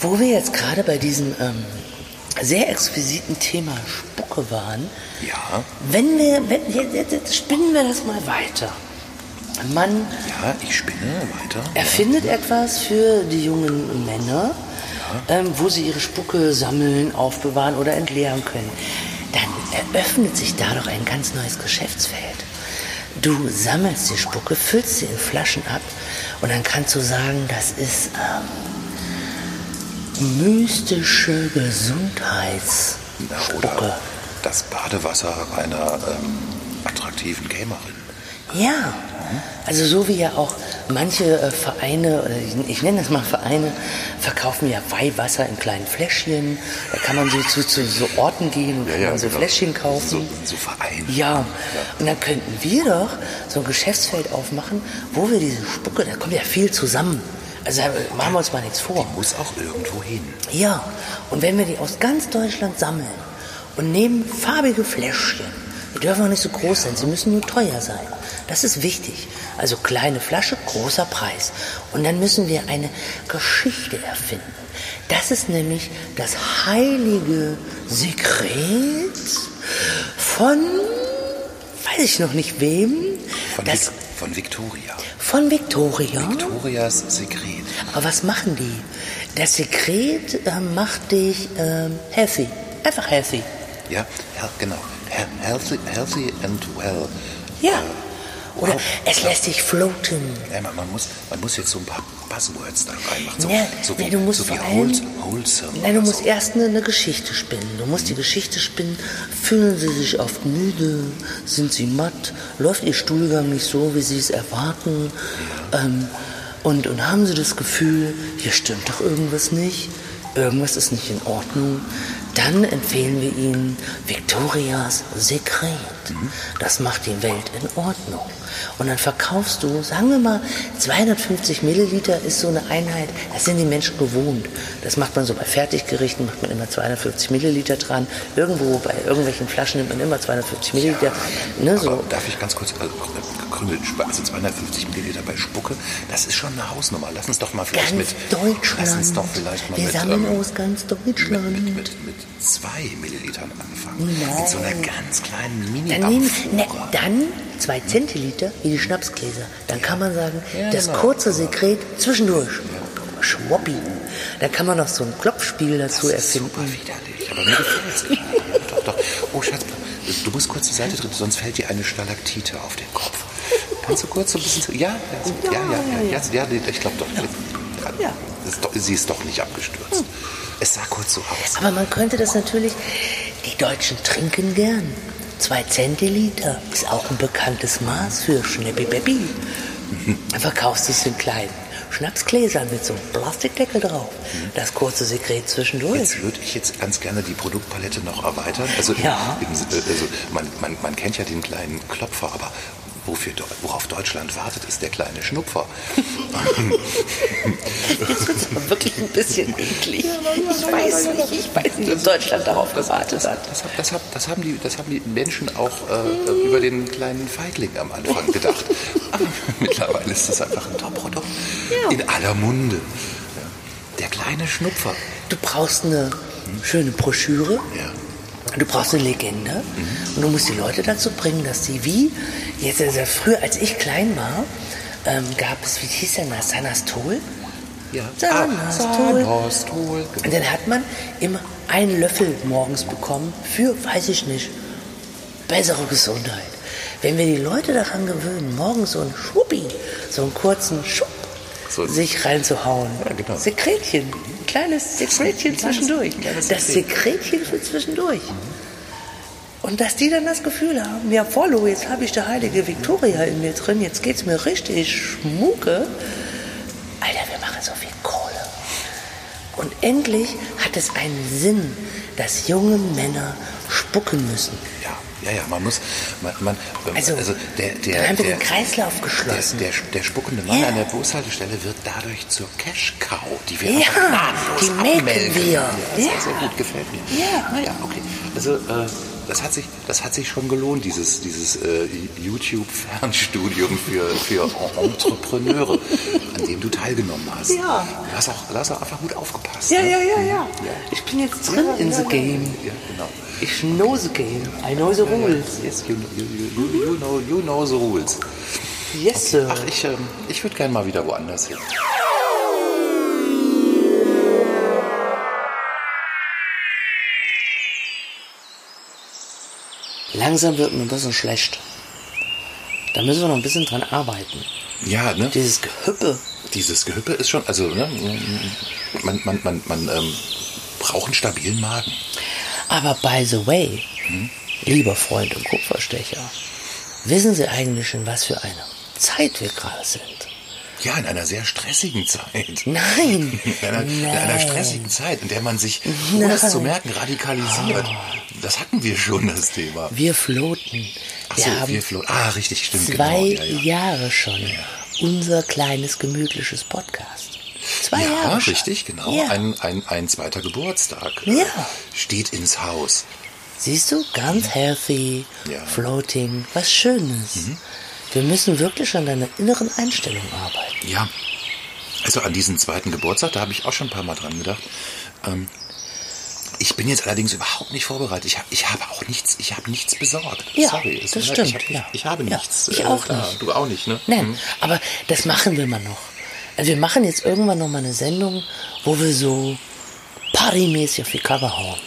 Wo wir jetzt gerade bei diesem ähm, sehr exquisiten Thema Spucke waren, Ja, wenn wir, wenn, jetzt, jetzt, spinnen wir das mal weiter. Man ja, ich spinne weiter. erfindet etwas für die jungen Männer, ähm, wo sie ihre Spucke sammeln, aufbewahren oder entleeren können. Dann eröffnet sich da doch ein ganz neues Geschäftsfeld. Du sammelst die Spucke, füllst sie in Flaschen ab und dann kannst du sagen, das ist ähm, mystische Gesundheitsspucke. Na, oder das Badewasser einer ähm, attraktiven Gamerin. Ja, also so wie ja auch manche äh, Vereine, ich, ich nenne das mal Vereine, verkaufen ja Weihwasser in kleinen Fläschchen. Da kann man so zu, zu so Orten gehen und kann man so genau. Fläschchen kaufen. So, so Verein. Ja, und dann könnten wir doch so ein Geschäftsfeld aufmachen, wo wir diese Spucke, da kommt ja viel zusammen. Also da machen wir uns mal nichts vor. Muss auch irgendwo hin. Ja, und wenn wir die aus ganz Deutschland sammeln und nehmen farbige Fläschchen, die dürfen auch nicht so groß sein, sie müssen nur teuer sein. Das ist wichtig. Also kleine Flasche, großer Preis. Und dann müssen wir eine Geschichte erfinden. Das ist nämlich das heilige Sekret von, weiß ich noch nicht wem, Von, das, Vic von Victoria. von Victoria. Victorias Sekret. Aber was machen die? Das Sekret äh, macht dich ähm, healthy. Einfach healthy. Ja, hel genau. He healthy, healthy and well. Ja. Oder wow. es lässt sich floaten. Ja, man, man, muss, man muss jetzt so ein paar Buzzwords da reinmachen. So, Ja, so ja, wie, du musst so wie allem- wholes, wholesome. Nein, du musst so. erst eine, eine Geschichte spinnen. Du musst die Geschichte spinnen. Fühlen sie sich oft müde? Sind sie matt? Läuft ihr Stuhlgang nicht so, wie sie es erwarten? Ähm, und, und haben sie das Gefühl, hier stimmt doch irgendwas nicht? Irgendwas ist nicht in Ordnung? Dann empfehlen wir ihnen Victorias Sekret. Das macht die Welt in Ordnung. Und dann verkaufst du, sagen wir mal, 250 Milliliter ist so eine Einheit, das sind die Menschen gewohnt. Das macht man so bei Fertiggerichten, macht man immer 250 Milliliter dran. Irgendwo bei irgendwelchen Flaschen nimmt man immer 250 Milliliter. Ne, Aber so. darf ich ganz kurz, also, Krümel, also 250 Milliliter bei Spucke, das ist schon eine Hausnummer. Lass uns doch mal vielleicht Ganz mit, Deutschland. lass uns doch vielleicht mal Wir mit, sammeln ähm, aus ganz Deutschland. mit, mit, mit zwei Millilitern anfangen. Nein. Mit so einer ganz kleinen mini Dann, nehmen, ne, dann zwei Zentiliter wie die Schnapsgläser. Dann kann man sagen, Ja, das genau. kurze Sekret zwischendurch. Schwoppi. Da kann man noch so ein Klopfspiel dazu Das ist super widerlich, aber mir gefällt es. Ja, doch, doch. Oh, Schatz, du musst kurz die Seite drücken, sonst fällt dir eine Stalaktite auf den Kopf. Kannst du kurz so ein bisschen... zu- Ja, ja, ja, ja, ja, ja, ja, ich glaube doch. Ja. Sie ist doch nicht abgestürzt. Es sah kurz so aus. Aber man könnte das natürlich, die Deutschen trinken gern. Zwei Zentiliter ist auch ein bekanntes Maß für Schneppi Beppi. Dann verkaufst du es in kleinen Schnapsgläsern mit so einem Plastikdeckel drauf. Das kurze Sekret zwischendurch. Jetzt würde ich jetzt ganz gerne die Produktpalette noch erweitern. Also, Ja. im, also man, man, man kennt ja den kleinen Klopfer, aber wofür, worauf Deutschland wartet, ist der kleine Schnupfer. Jetzt wird es aber wirklich ein bisschen eklig. Ich weiß nicht, ich weiß nicht, ob Deutschland darauf gewartet hat. Das, das, hab- das, haben die, das haben die Menschen auch äh, über den kleinen Feigling am Anfang gedacht. Aber mittlerweile ist das einfach ein Top-Produkt. In aller Munde. Ja. Der kleine Schnupfer. Du brauchst eine schöne Broschüre. Ja. Du brauchst eine Legende und du musst die Leute dazu bringen, dass sie wie, jetzt also früher als ich klein war, ähm, gab es, wie hieß denn das, Sanastol? Ja. Sanastol. Sanastol. Und dann hat man immer einen Löffel morgens bekommen für, weiß ich nicht, bessere Gesundheit. Wenn wir die Leute daran gewöhnen, morgens so einen Schuppi, so einen kurzen Schupp, So- sich reinzuhauen. Ja, genau. Sekretchen, kleines Sekretchen Ein kleines- zwischendurch. kleines das Sekret. Sekretchen für zwischendurch. Und dass die dann das Gefühl haben, ja, Follow, jetzt habe ich die heilige Victoria in mir drin, jetzt geht's mir richtig schmucke. Alter, wir machen so viel Kohle. Und endlich hat es einen Sinn, dass junge Männer spucken müssen. Ja, ja, ja, man muss, man, man Also, also der, der, der, Kreislauf der, geschlossen. der, der spuckende Mann Ja. an der Bushaltestelle wird dadurch zur Cash-Cow, die wir Ja, die melken wir. Ja, sehr, Ja. sehr gut, gefällt mir. Ja. Naja, okay. Also, äh, das hat sich, das hat sich schon gelohnt, dieses, dieses äh, YouTube-Fernstudium für, für Entrepreneure, an dem du teilgenommen hast. Ja. Du hast auch, du hast auch einfach gut aufgepasst. Ja, ne? ja, ja, ja. Ich bin jetzt drin in the game. Ja, genau. Ich know the game. I know the rules. Yes, you, you, you, you, know, you know the rules. Yes, sir. Ach, ich, ähm, ich würde gerne mal wieder woanders hin. Langsam wird mir ein bisschen schlecht. Da müssen wir noch ein bisschen dran arbeiten. Ja, ne? Dieses Gehüppe. Dieses Gehüppe ist schon, also, ne? Man, man, man, man ähm, braucht einen stabilen Magen. Aber by the way, lieber Freund und Kupferstecher, wissen Sie eigentlich, in was für eine Zeit wir gerade sind? Ja, in einer sehr stressigen Zeit. Nein. In einer, in einer Nein. stressigen Zeit, in der man sich, ohne es zu merken, radikalisiert. Das hatten wir schon, das Thema. Wir floaten. Ach Wir so, haben wir floh- Ah, richtig, stimmt. zwei genau. Ja, ja. Jahre schon unser kleines gemütliches Podcast. Zwei Ja, Jahre richtig, genau. Ja. Ein, ein, ein zweiter Geburtstag äh, Ja. steht ins Haus. Siehst du, ganz healthy, Ja. floating, was Schönes. Wir müssen wirklich an deiner inneren Einstellung arbeiten. Ja, also an diesen zweiten Geburtstag, da habe ich auch schon ein paar Mal dran gedacht. Ähm, ich bin jetzt allerdings überhaupt nicht vorbereitet. Ich, hab, ich habe auch nichts, ich habe nichts besorgt. Ja, Sorry, es das ist- stimmt, Ich, ich, ja. ich habe Ja, nichts. ich äh, auch da. nicht. Du auch nicht, ne? Nein, aber das machen wir mal noch. Also wir machen jetzt irgendwann noch mal eine Sendung, wo wir so partymäßig auf die Cover hauen.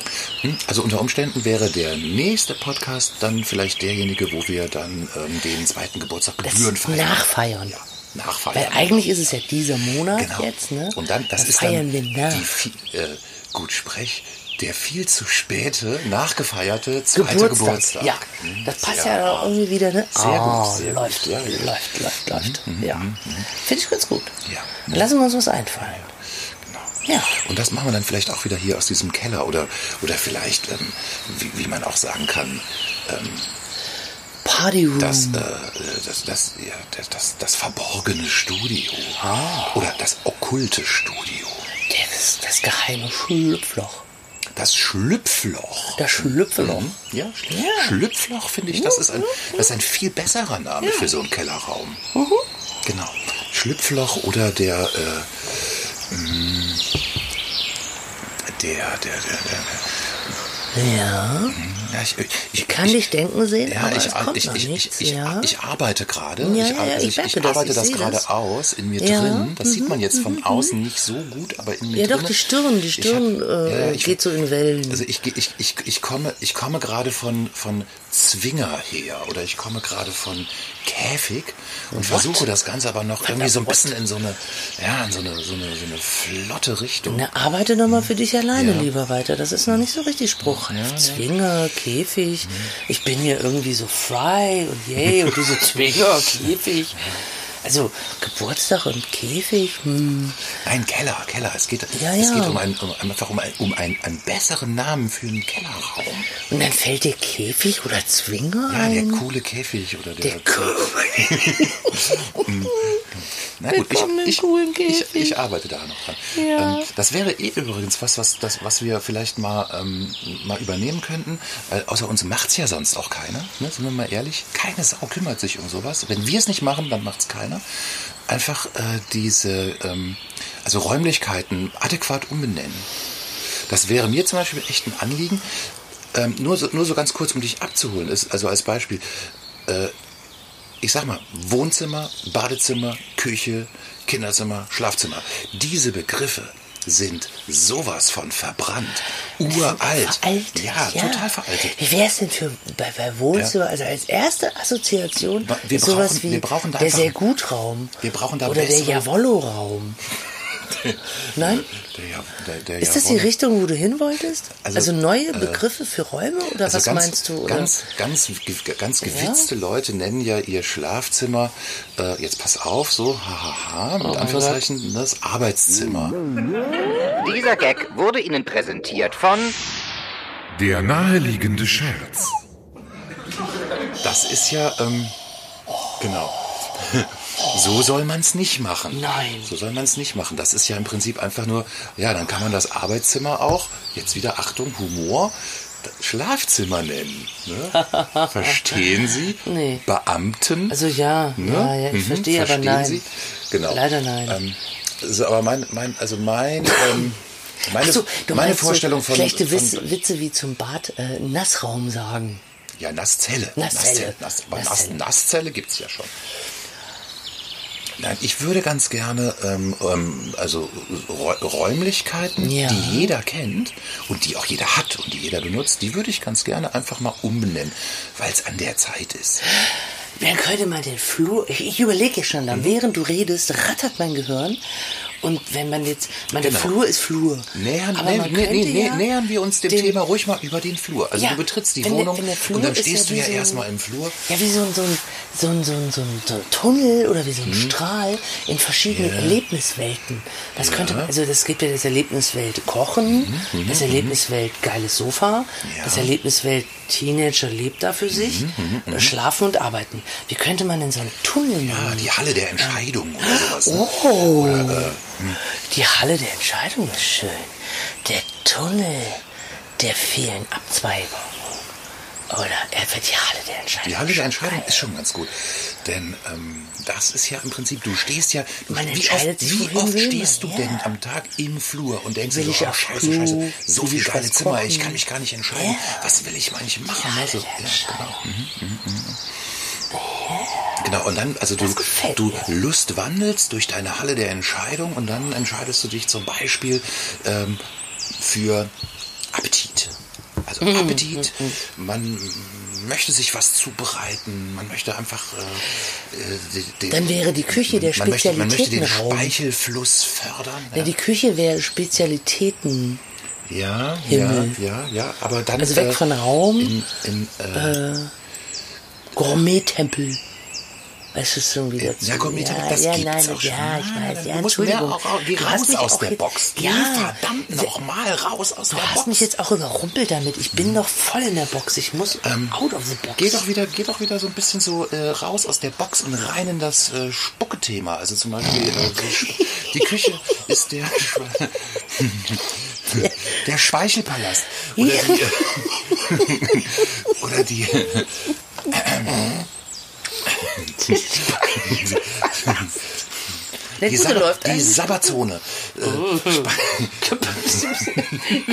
Hm? Also unter Umständen wäre der nächste Podcast dann vielleicht derjenige, wo wir dann ähm, den zweiten Geburtstag Das gebührend feiern. nachfeiern. Ja, nachfeiern. Weil eigentlich ist es ja dieser Monat genau. jetzt, ne? Und dann, das Dann ist feiern dann wir nach. die äh, gut sprech, der viel zu späte, nachgefeierte zweite Geburtstag. Geburtstag. Ja, Hm? das passt ja, da irgendwie wieder, ne? Sehr Ah, gut, sehr läuft, gut. Ja, ja. läuft, läuft, läuft. Ja, finde ich ganz gut. Ja. Lassen wir uns was einfallen. Genau. Ja. Und das machen wir dann vielleicht auch wieder hier aus diesem Keller oder, oder vielleicht, ähm, wie, wie man auch sagen kann, ähm, Partyroom. das, äh, das, das, ja, das, das, das verborgene Studio. Ah. Oder das okkulte Studio. das, das geheime Schlupfloch. Das Schlüpfloch. Das Schlüpfloch. Mhm. Ja, Schl Ja. Schlüpfloch finde ich, das ist, ein, das ist ein viel besserer Name für so einen Kellerraum. Mhm. Genau. Schlüpfloch oder der, äh, mh, der, der, der, der, Ja. der Ja, ich, ich, Ich kann dich denken sehen, ja, aber ich, es kommt ich, noch ich, nichts, ich, ich, ja. ich arbeite gerade. Ja, ich, ja, also ich ich, ich das, arbeite ich das sehe gerade das. aus in mir Ja, drin. Das sieht man mhm, jetzt von außen nicht so gut, aber in mir Ja, drin. doch, die Stirn, die Ich Stirn hab- äh, ja, ja, ich- geht so in Wellen. Also ich, ich, ich, ich komme, ich komme gerade von, von Zwinger her oder ich komme gerade von Käfig und versuche das Ganze aber noch irgendwie so ein bisschen in so eine, ja, in so eine, so eine, so eine flotte Richtung. Na, arbeite doch mal für dich alleine Ja. lieber weiter. Das ist noch nicht so richtig spruchreif. Ja, ja. Zwinge, Käfig. Ich bin hier irgendwie so frei und yay und du so Zwinger, Käfig. Also Geburtstag und Käfig. Hm. Nein, Keller, Keller. Es geht, Ja, es ja. geht um, ein, um einfach um, ein, um ein, einen besseren Namen für einen Kellerraum. Und dann fällt dir Käfig oder Zwinger Ja, der ein? coole Käfig oder der. Der. Na gut, ich, ich, ich, ich arbeite da noch dran. Ja. Ähm, das wäre eh übrigens was, was, das, was wir vielleicht mal, ähm, mal übernehmen könnten, weil außer uns macht's ja sonst auch keiner. Ne? Sind wir mal ehrlich? Keine Sau kümmert sich um sowas. Wenn wir es nicht machen, dann macht's keiner. Einfach äh, diese, ähm, also Räumlichkeiten adäquat umbenennen. Das wäre mir zum Beispiel echt ein Anliegen. Ähm, nur, so, nur so ganz kurz, um dich abzuholen, ist, also als Beispiel. Äh, ich sag mal, Wohnzimmer, Badezimmer, Küche, Kinderzimmer, Schlafzimmer. Diese Begriffe sind sowas von verbrannt. Uralt. Veraltet, ja, total veraltet. Wie wäre es denn für bei, bei Wohnzimmer, also als erste Assoziation, Wir sowas brauchen- wie wir brauchen da der einfach- sehr gut Raum Wir brauchen da oder der bessere-. Nein? Der, ja- der, der Ist das die. Richtung, wo du hin wolltest? Also, Also, neue Begriffe für Räume oder Also was ganz, meinst du? Oder? Ganz, ganz, ganz gewitzte Leute nennen ja ihr Schlafzimmer, äh, jetzt pass auf, so, hahaha, mit Oh Anführungszeichen, das Arbeitszimmer. Dieser Gag wurde Ihnen präsentiert von Der naheliegende Scherz. Das ist ja, ähm, genau. So soll man es nicht machen. Nein. So soll man es nicht machen. Das ist ja im Prinzip einfach nur, ja, dann kann man das Arbeitszimmer auch, jetzt wieder Achtung, Humor, Schlafzimmer nennen. Ne? Verstehen Sie? Nee. Beamten. Also ja, Ne? ja, ja, ich Mhm, verstehe, aber nein. Sie? Genau. Leider nein. Ähm, so, aber mein, mein, also mein, ähm, meine, so, du meine Vorstellung so von, schlechte von Witze, wie zum Bad äh, Nassraum sagen. ja, Nasszelle. Nasszelle. Nass, aber Nass, Nasszelle. Nasszelle gibt's ja schon. Nein, ich würde ganz gerne, ähm, ähm, also Räu- Räumlichkeiten, Ja. die jeder kennt und die auch jeder hat und die jeder benutzt, die würde ich ganz gerne einfach mal umbenennen, weil es an der Zeit ist. Dann könnte man den Flur, ich, ich überlege schon, Mhm. dann, während du redest, rattert mein Gehirn. Und wenn man jetzt, meine Genau. Flur ist Flur. Nähern, Aber nä, man nä, könnte nä, ja nähern wir uns dem den- Thema ruhig mal über den Flur. Also Ja, du betrittst die Wohnung der und dann ist ja stehst du ja so erstmal im Flur. Ja, wie so ein, so ein, so ein, so ein, so ein, Tunnel oder wie so ein Strahl in verschiedenen Erlebniswelten. Das könnte man, also das gibt ja das Erlebniswelt Kochen, das Erlebniswelt geiles Sofa, das Erlebniswelt Teenager lebt da für sich, äh, schlafen und arbeiten. Wie könnte man denn so einen Tunnel Ja, die Halle der Entscheidung oder sowas. Ne? Oh, äh, die Halle der Entscheidung ist schön. Der Tunnel der vielen Abzweigungen. Oder er wird die Halle der Entscheidung. Die Halle der Entscheidung ist schon ganz gut. Denn ähm, das ist ja im Prinzip, du stehst ja, du, Man wie oft, wie oft stehst du man, denn ja. am Tag im Flur und denkst dir so, oh, scheiße, Klo? scheiße, so viel geile Zimmer, ich kann mich gar nicht entscheiden. Ja. Was will ich eigentlich machen? Halle Also, der ja, genau. Entscheidung. Genau, und dann, also du, du mir. Lust wandelst durch deine Halle der Entscheidung und dann entscheidest du dich zum Beispiel ähm, für Appetit. Also Mhm, Appetit, man möchte sich was zubereiten, man möchte einfach äh, äh, den- Dann wäre die Küche der man möchte, man möchte den. Speichelfluss fördern. Ja, die Küche wäre Spezialitäten. Ja, Himmel. ja, ja, ja, aber dann Also weg äh, von Raum. in, in, äh, Gourmet-Tempel. Weißt du schon wieder Ja, Gourmet-Tempel, das ja, gibt's nein, auch schon. Ja, ich weiß. du Ja, musst mehr Entschuldigung. auch, geh Du hast raus aus auch der jetzt- Box. Ja, verdammt nochmal raus aus Du der hast Box. mich jetzt auch überrumpelt damit. Ich bin doch voll in der Box. Ich muss out of the box. Ähm, Geh doch wieder, geh doch wieder so ein bisschen so äh, raus aus der Box und rein in das äh, Spucke-Thema. Also zum Beispiel äh, die, die Küche ist der der Speichelpalast oder Ja. die oder die Der die, Sabba- läuft die eigentlich. Sabbatzone.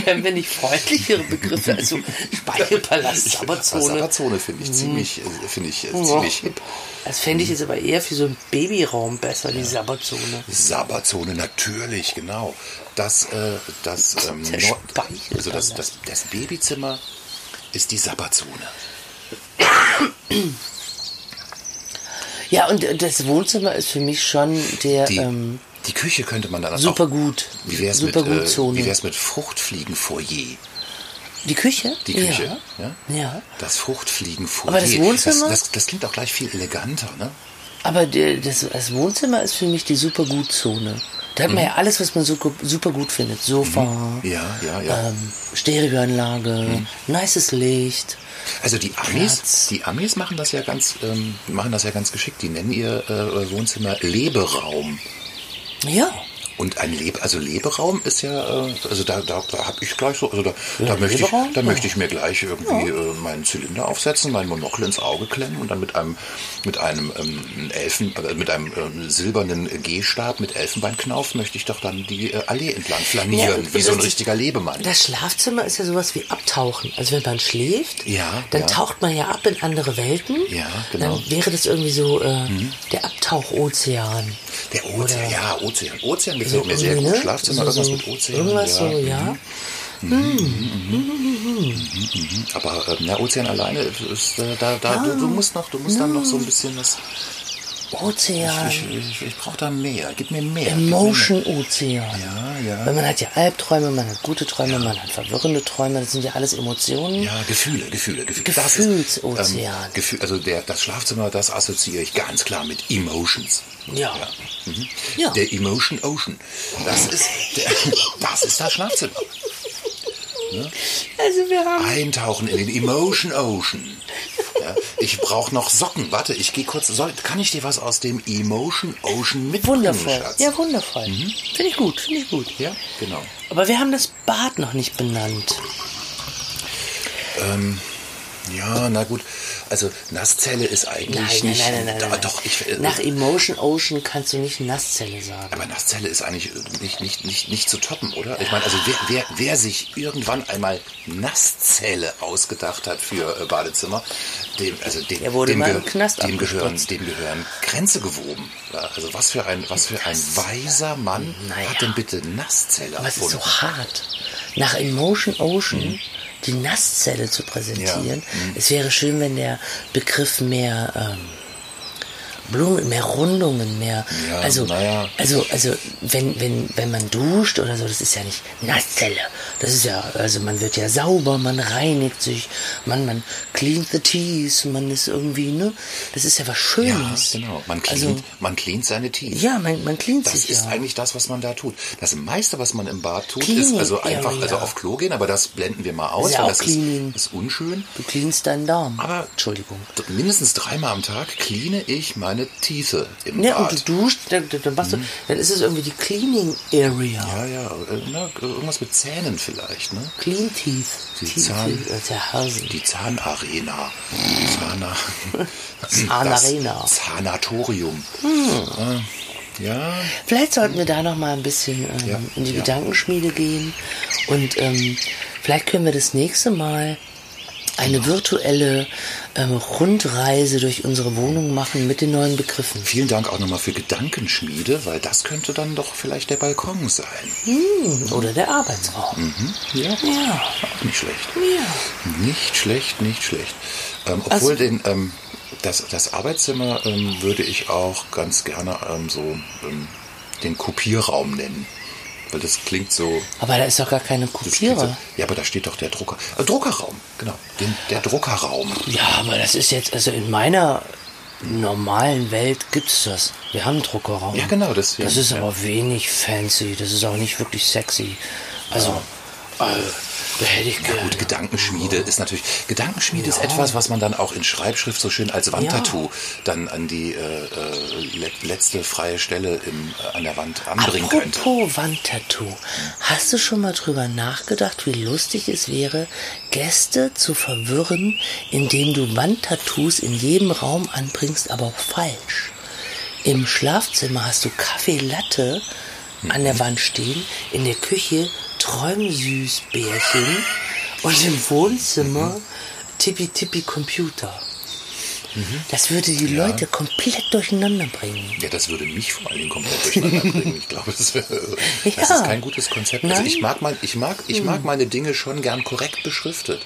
Können wir nicht freundlichere Begriffe? Also Speichelpalast, Sabbatzone. Sabbatzone finde ich ziemlich, äh, finde ich äh, ziemlich hip. Das fände ich jetzt aber eher für so einen Babyraum besser, die Sabbatzone. Sabbatzone, natürlich, genau. Das, äh, das, ähm, also das, das, das Babyzimmer ist die Sabbatzone. Ja, und das Wohnzimmer ist für mich schon der Die, ähm, die Küche könnte man dann super auch, gut. Wie wär's super mit, gut äh, Zone. wie wär's mit Fruchtfliegenfoyer? die Küche? Die Küche, ja? Ja. Das Fruchtfliegenfoyer. Aber das Wohnzimmer? Das, das, das klingt auch gleich viel eleganter, ne? Aber der, das, das Wohnzimmer ist für mich die super gut Zone. Da hat man ja alles, was man so, super gut findet. Sofa, Mhm. Ja, ja, ja. ähm, Stereoanlage, nices Licht. Also die Platz. Amis, die Amis machen das ja ganz, ähm, machen das ja ganz geschickt. Die nennen ihr äh, Wohnzimmer Leberaum. Ja. Und ein Lebe, also Leberaum ist ja, äh, also da, da, da habe ich gleich so, also da, da möchte ich, da Ja. möchte ich mir gleich irgendwie äh, meinen Zylinder aufsetzen, mein Monokel ins Auge klemmen und dann mit einem, mit einem ähm, Elfen, äh, mit einem ähm, silbernen Gehstab mit Elfenbeinknauf möchte ich doch dann die äh, Allee entlang flanieren, Ja, wie so ein richtiger Lebemann. Das Schlafzimmer ist ja sowas wie Abtauchen. Also wenn man schläft, Ja, dann ja. taucht man ja ab in andere Welten. Ja, genau. Dann wäre das irgendwie so äh, der Abtauchozean. Der Ozean, Oder- ja, Ozean. Ozean gefällt So mir sehr gut. ne? Schlafzimmer, So- irgendwas mit Ozean. Irgendwas ja. so, ja. Aber äh, na, Ozean alleine ist äh, da, da du, du musst noch, du musst dann noch so ein bisschen was. Ozean. Ich, ich, ich brauche da mehr. Gib mir mehr. Gib mir Emotion Ozean. Ja, ja. Weil man hat ja Albträume, man hat gute Träume, man hat verwirrende Träume, das sind ja alles Emotionen. Ja, Gefühle, Gefühle, Gefühle. Gefühlsozean. ähm, Gefühl, also der, das Schlafzimmer, das assoziiere ich ganz klar mit Emotions. Ja. Mhm. Ja. Der Emotion Ocean. Das ist, der, das ist das Schlafzimmer. Also wir haben Eintauchen in den Emotion Ocean. Ja, ich brauche noch Socken. Warte, ich gehe kurz. Soll, kann ich dir was aus dem Emotion Ocean mitbringen, wundervoll. Schatz? Ja, wundervoll. Finde ich gut, finde ich gut. Ja, genau. Aber wir haben das Bad noch nicht benannt. Ja, na gut. Also Nasszelle ist eigentlich Nein, nicht. nein, nein, nein, Da- nein. Doch, ich. äh, Nach Emotion Ocean kannst du nicht Nasszelle sagen. aber Nasszelle ist eigentlich nicht, nicht, nicht, nicht zu toppen, oder? Ich meine, also wer, wer, wer sich irgendwann einmal Nasszelle ausgedacht hat für äh, Badezimmer, dem, also dem, dem, Knast dem, gehören, dem gehören Grenze gewoben. Ja, also was für ein, was für ein weiser Mann Naja. hat denn bitte Nasszelle Aber es ist erfunden? so hart. Nach Emotion Ocean die Nasszelle zu präsentieren. Ja. Mhm. Es wäre schön, wenn der Begriff mehr ähm, Blumen, mehr Rundungen, mehr. Ja, also, naja. also, also, wenn, wenn, wenn man duscht oder so, das ist ja nicht Nasszelle. Das ist ja, also man wird ja sauber, man reinigt sich, man, man cleant the teeth, man ist irgendwie, ne? Das ist ja was ja, Schönes. genau. Man Also, cleant, man cleant seine Teeth. ja, man, man cleant Das sich ist ja. eigentlich das, was man da tut. Das meiste, was man im Bad tut, Cleaning ist also einfach Area. also auf Klo gehen, aber das blenden wir mal aus, ja weil das ist, ist unschön. Du cleanst deinen Darm. Aber Entschuldigung. mindestens dreimal am Tag cleane ich meine Tiefe im Ja, Bad. und du duschst, dann, dann, machst du, dann ist es irgendwie die Cleaning Area. ja, ja, äh, na, irgendwas mit Zähnen vielleicht, ne? Clean Teeth. Die Teeth, Zahn- äh, der Hase. Die Zahnarena. Zahna, Zahnarena. Zahnatorium. Äh, Ja, Vielleicht sollten wir da noch mal ein bisschen ähm, Ja, in die ja. Gedankenschmiede gehen und ähm, vielleicht können wir das nächste Mal eine virtuelle ähm, Rundreise durch unsere Wohnung machen mit den neuen Begriffen. vielen Dank auch nochmal für Gedankenschmiede, weil das könnte dann doch vielleicht der Balkon sein. Hm, oder der Arbeitsraum. Ja, Ja, auch nicht schlecht. ja. Nicht schlecht, nicht schlecht. Ähm, obwohl Also- den, ähm, das, das Arbeitszimmer ähm, würde ich auch ganz gerne ähm, so ähm, den Kopierraum nennen. Weil das klingt so. Aber da ist doch gar keine so Kopierer. ja, aber da steht doch der Drucker. Äh, Druckerraum, genau. Den, der Druckerraum. Ja, aber das ist jetzt, also in meiner normalen Welt gibt's das. Wir haben einen Druckerraum. Ja, genau, deswegen, Das ist ja. aber wenig fancy, das ist auch nicht wirklich sexy. Also, äh, da hätte ich gerne. Gut, Gedankenschmiede ist natürlich. Gedankenschmiede ist etwas, was man dann auch in Schreibschrift so schön als Wandtattoo dann an die äh, äh, le letzte freie Stelle im, äh, an der Wand anbringen könnte. Apropos Wandtattoo. Hast du schon mal drüber nachgedacht, wie lustig es wäre, Gäste zu verwirren, indem du Wandtattoos in jedem Raum anbringst, aber falsch? Im Schlafzimmer hast du Kaffee Latte an der Wand stehen, in der Küche Träumsüßbärchen und im Wohnzimmer Tippi Tippi Computer. Das würde die Leute komplett durcheinander bringen. Ja, das würde mich vor allen Dingen komplett durcheinander bringen. Ich glaube, das, das Ja. ist kein gutes Konzept. Also ich mag, mein, ich, mag, ich mag meine Dinge schon gern korrekt beschriftet.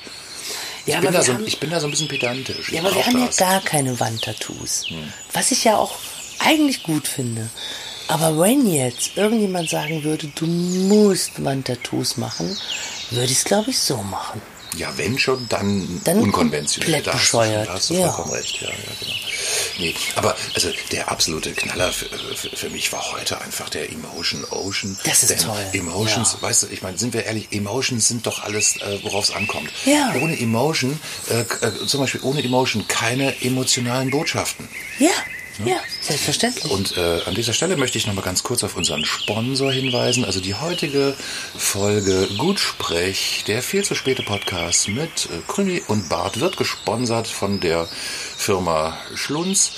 Ja, Ich bin, da so, haben- ich bin da so ein bisschen pedantisch. Ich Ja, aber wir haben ja das. gar keine Wandtattoos. Was ich ja auch eigentlich gut finde. Aber wenn jetzt irgendjemand sagen würde, du musst Wandtattoos machen, würde ich es, glaube ich, so machen. Ja, wenn schon, dann, Dann unkonventionell. Da hast, du, da hast du Ja. vollkommen recht. Ja, ja, genau. Nee, aber also der absolute Knaller für, für, für mich war heute einfach der Emotion Ocean. Das ist Denn toll, Emotions, ja. weißt du, ich meine, sind wir ehrlich, Emotions sind doch alles, äh, worauf es ankommt. Ja. Ohne Emotion, äh, äh, zum Beispiel ohne Emotion keine emotionalen Botschaften. Ja, ja, selbstverständlich. Und äh, an dieser Stelle möchte ich noch mal ganz kurz auf unseren Sponsor hinweisen. Also die heutige Folge Gutsprech, der viel zu späte Podcast mit äh, Krümi und Bart wird gesponsert von der Firma Schlunz.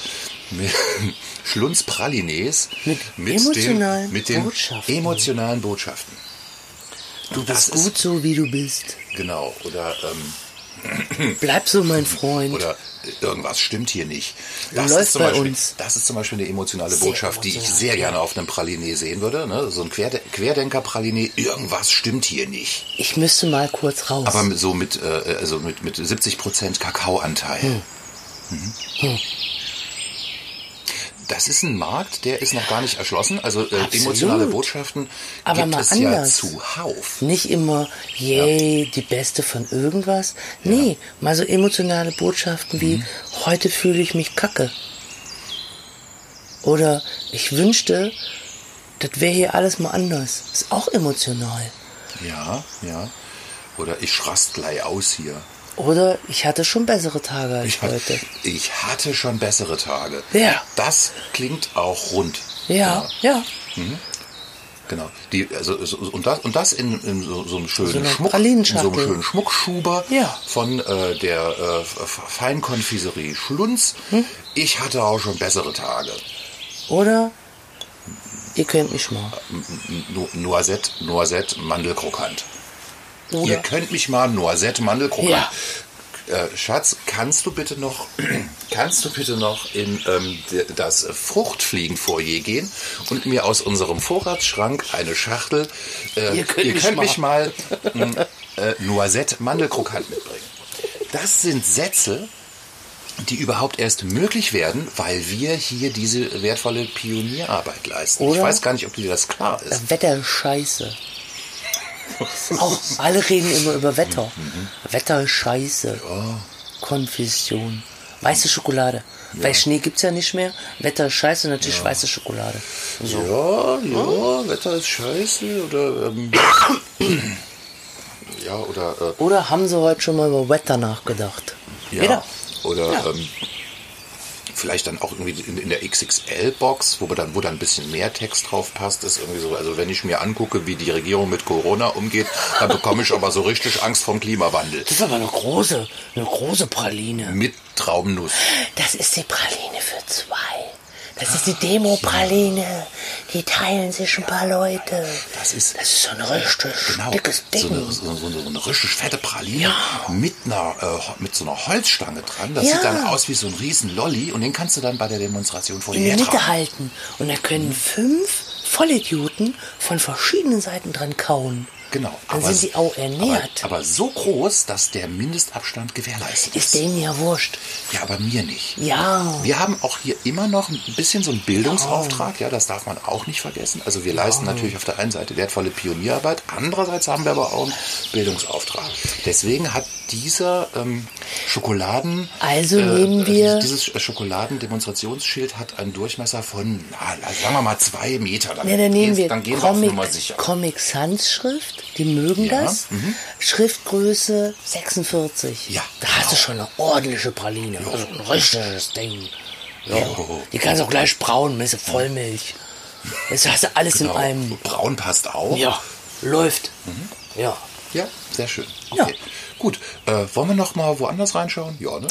mit- Schlunz Pralines Mit emotionalen dem, mit den Botschaften. emotionalen Botschaften. du das bist ist- gut so, wie du bist. Genau. Oder ähm, Bleib so, mein Freund. oder irgendwas stimmt hier nicht. Läuft ist zum bei Beispiel, uns. Das ist zum Beispiel eine emotionale Sehr Botschaft, die ich emotional, sehr gerne auf einem Praliné sehen würde. Ne? So ein Querde Querdenker-Praliné, irgendwas stimmt hier nicht. Ich müsste mal kurz raus. Aber so mit, äh, also mit, mit 70% Kakaoanteil. Hm. Mhm. Das ist ein Markt, der ist noch gar nicht erschlossen. Also äh, emotionale Botschaften Aber gibt mal es ja anders. zuhauf. Nicht immer, yay, die Beste von irgendwas. Nee, mal so emotionale Botschaften wie, Mhm. heute fühle ich mich kacke. Oder ich wünschte, das wäre hier alles mal anders. Ist auch emotional. Ja, ja. Oder ich rast gleich aus hier. Oder ich hatte schon bessere Tage als Ich, hat- heute. ich hatte schon bessere Tage. Ja. Das klingt auch rund. Ja, ja. Genau. Die, also, so- und, das, und das in, in so, so einem schönen So Schmuck, in so einem schönen Schmuckschuber Ja. von äh, der äh, Feinkonfiserie Schlunz. Hm? Ich hatte auch schon bessere Tage. Oder ihr könnt mich mal. No Noisette, Noisette, Mandelkrokant. Oder Ihr könnt mich mal Noisette, Mandelkrokant. Ja. Äh, Schatz, kannst du bitte noch, kannst du bitte noch in ähm, das Fruchtfliegenfoyer gehen und mir aus unserem Vorratsschrank eine Schachtel, äh, Ihr könnt mich mich mal mh, äh, Noisette Mandelkrokant mitbringen. Das sind Sätze, die überhaupt erst möglich werden, weil wir hier diese wertvolle Pionierarbeit leisten. Ich Oder? weiß gar nicht, ob dir das klar ist. das Wetter ist scheiße. Auch alle reden immer über Wetter. Mhm. Wetter ist scheiße. Konfession. Weiße Schokolade. Weil Schnee gibt's ja nicht mehr. Wetter ist scheiße, natürlich weiße Schokolade. So. Ja, ja, Wetter ist scheiße oder ähm, ja oder äh, Oder haben sie heute schon mal über Wetter nachgedacht? ja Wieder. oder Ja. ähm, vielleicht dann auch irgendwie in, in der XXL-Box, wo dann wo dann ein bisschen mehr Text drauf passt, ist irgendwie so. Also wenn ich mir angucke, wie die Regierung mit Corona umgeht, dann bekomme ich aber so richtig Angst vom Klimawandel. Das ist aber eine große, eine große Praline. Mit Traubennuss. Das ist die Praline für zwei. Das ist die Demo-Praline. Die teilen sich ein paar Leute. Das ist Das ist so ein richtig Genau, dickes Ding. so eine, so, so, so eine richtig fette Praline mit, einer, äh, mit so einer Holzstange dran. Das Ja. sieht dann aus wie so ein riesen Lolli und den kannst du dann bei der Demonstration vor dir Mitte halten. Und da können fünf Vollidioten von verschiedenen Seiten dran kauen. Genau. Dann sind sie auch ernährt. Aber, aber so groß, dass der Mindestabstand gewährleistet ist. Ist denen ja wurscht. Ja, aber mir nicht. Ja. Wir haben auch hier immer noch ein bisschen so einen Bildungsauftrag, ja, das darf man auch nicht vergessen. Also wir leisten natürlich auf der einen Seite wertvolle Pionierarbeit, andererseits haben wir aber auch einen Bildungsauftrag. Deswegen hat dieser ähm, Schokoladen, Also nehmen wir- dieses Schokoladendemonstrationsschild hat einen Durchmesser von, na, sagen wir mal zwei Meter. Dann, Ja, dann nehmen wir dann gehen wir auf Comic, Nummer sicher. Comic Sans Schrift, die mögen Ja, das. Schriftgröße 46. Ja, Da hast du schon eine ordentliche Praline. Also ein richtiges Ding. Ja. Jo. Die kannst du auch gleich brauen, mit Vollmilch. Jetzt hast du alles Genau. in einem. Braun passt auch. Ja, läuft. Ja. Ja, sehr schön. Ja. Okay. Gut, äh, wollen wir noch mal woanders reinschauen? Ja, ne?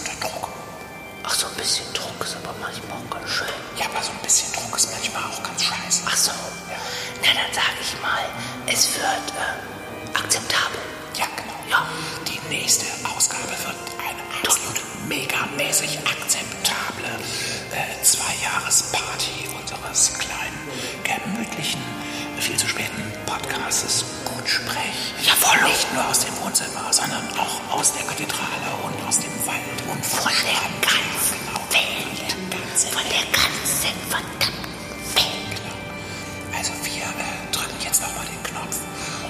unter Druck. Ach, so ein bisschen Druck ist aber manchmal auch ganz schön. Ja, aber so ein bisschen Druck ist manchmal auch ganz scheiße. Ach so. Ja. Na, dann sage ich mal, es wird äh, akzeptabel. Ja, genau. Ja. Die nächste Ausgabe wird eine absolut Doch. megamäßig akzeptable äh, Zweijahresparty unseres kleinen, gemütlichen, viel zu späten Podcastes. Sprech. Jawohl. Nicht nur aus dem Wohnzimmer, sondern auch aus der Kathedrale und aus dem Wald und von der ganzen Welt. Von der ganzen verdammten Welt. Genau. Also wir äh, drücken jetzt nochmal den Knopf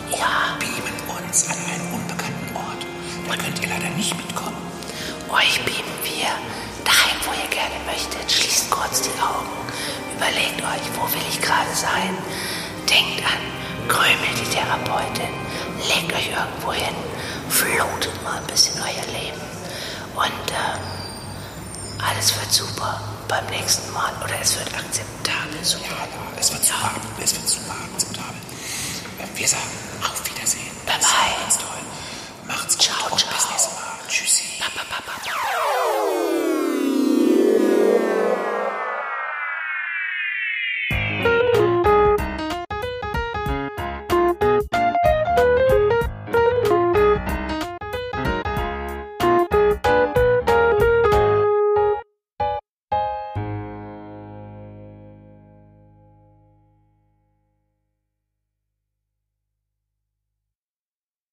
ja. und beamen uns an einen unbekannten Ort. Da könnt ihr leider nicht mitkommen. Euch beamen wir dahin, wo ihr gerne möchtet. Schließt kurz die Augen. Überlegt euch, wo will ich gerade sein? Denkt an Krümelt die Therapeutin, legt euch irgendwo hin, flutet mal ein bisschen euer Leben und äh, alles wird super beim nächsten Mal oder es wird akzeptabel. Super. Ja, es wird super, es wird super akzeptabel. Wir sagen auf Wiedersehen. Bye das bye. Ganz toll. Macht's gut ciao, und ciao. bis nächstes Mal. Tschüssi. Ba, ba, ba,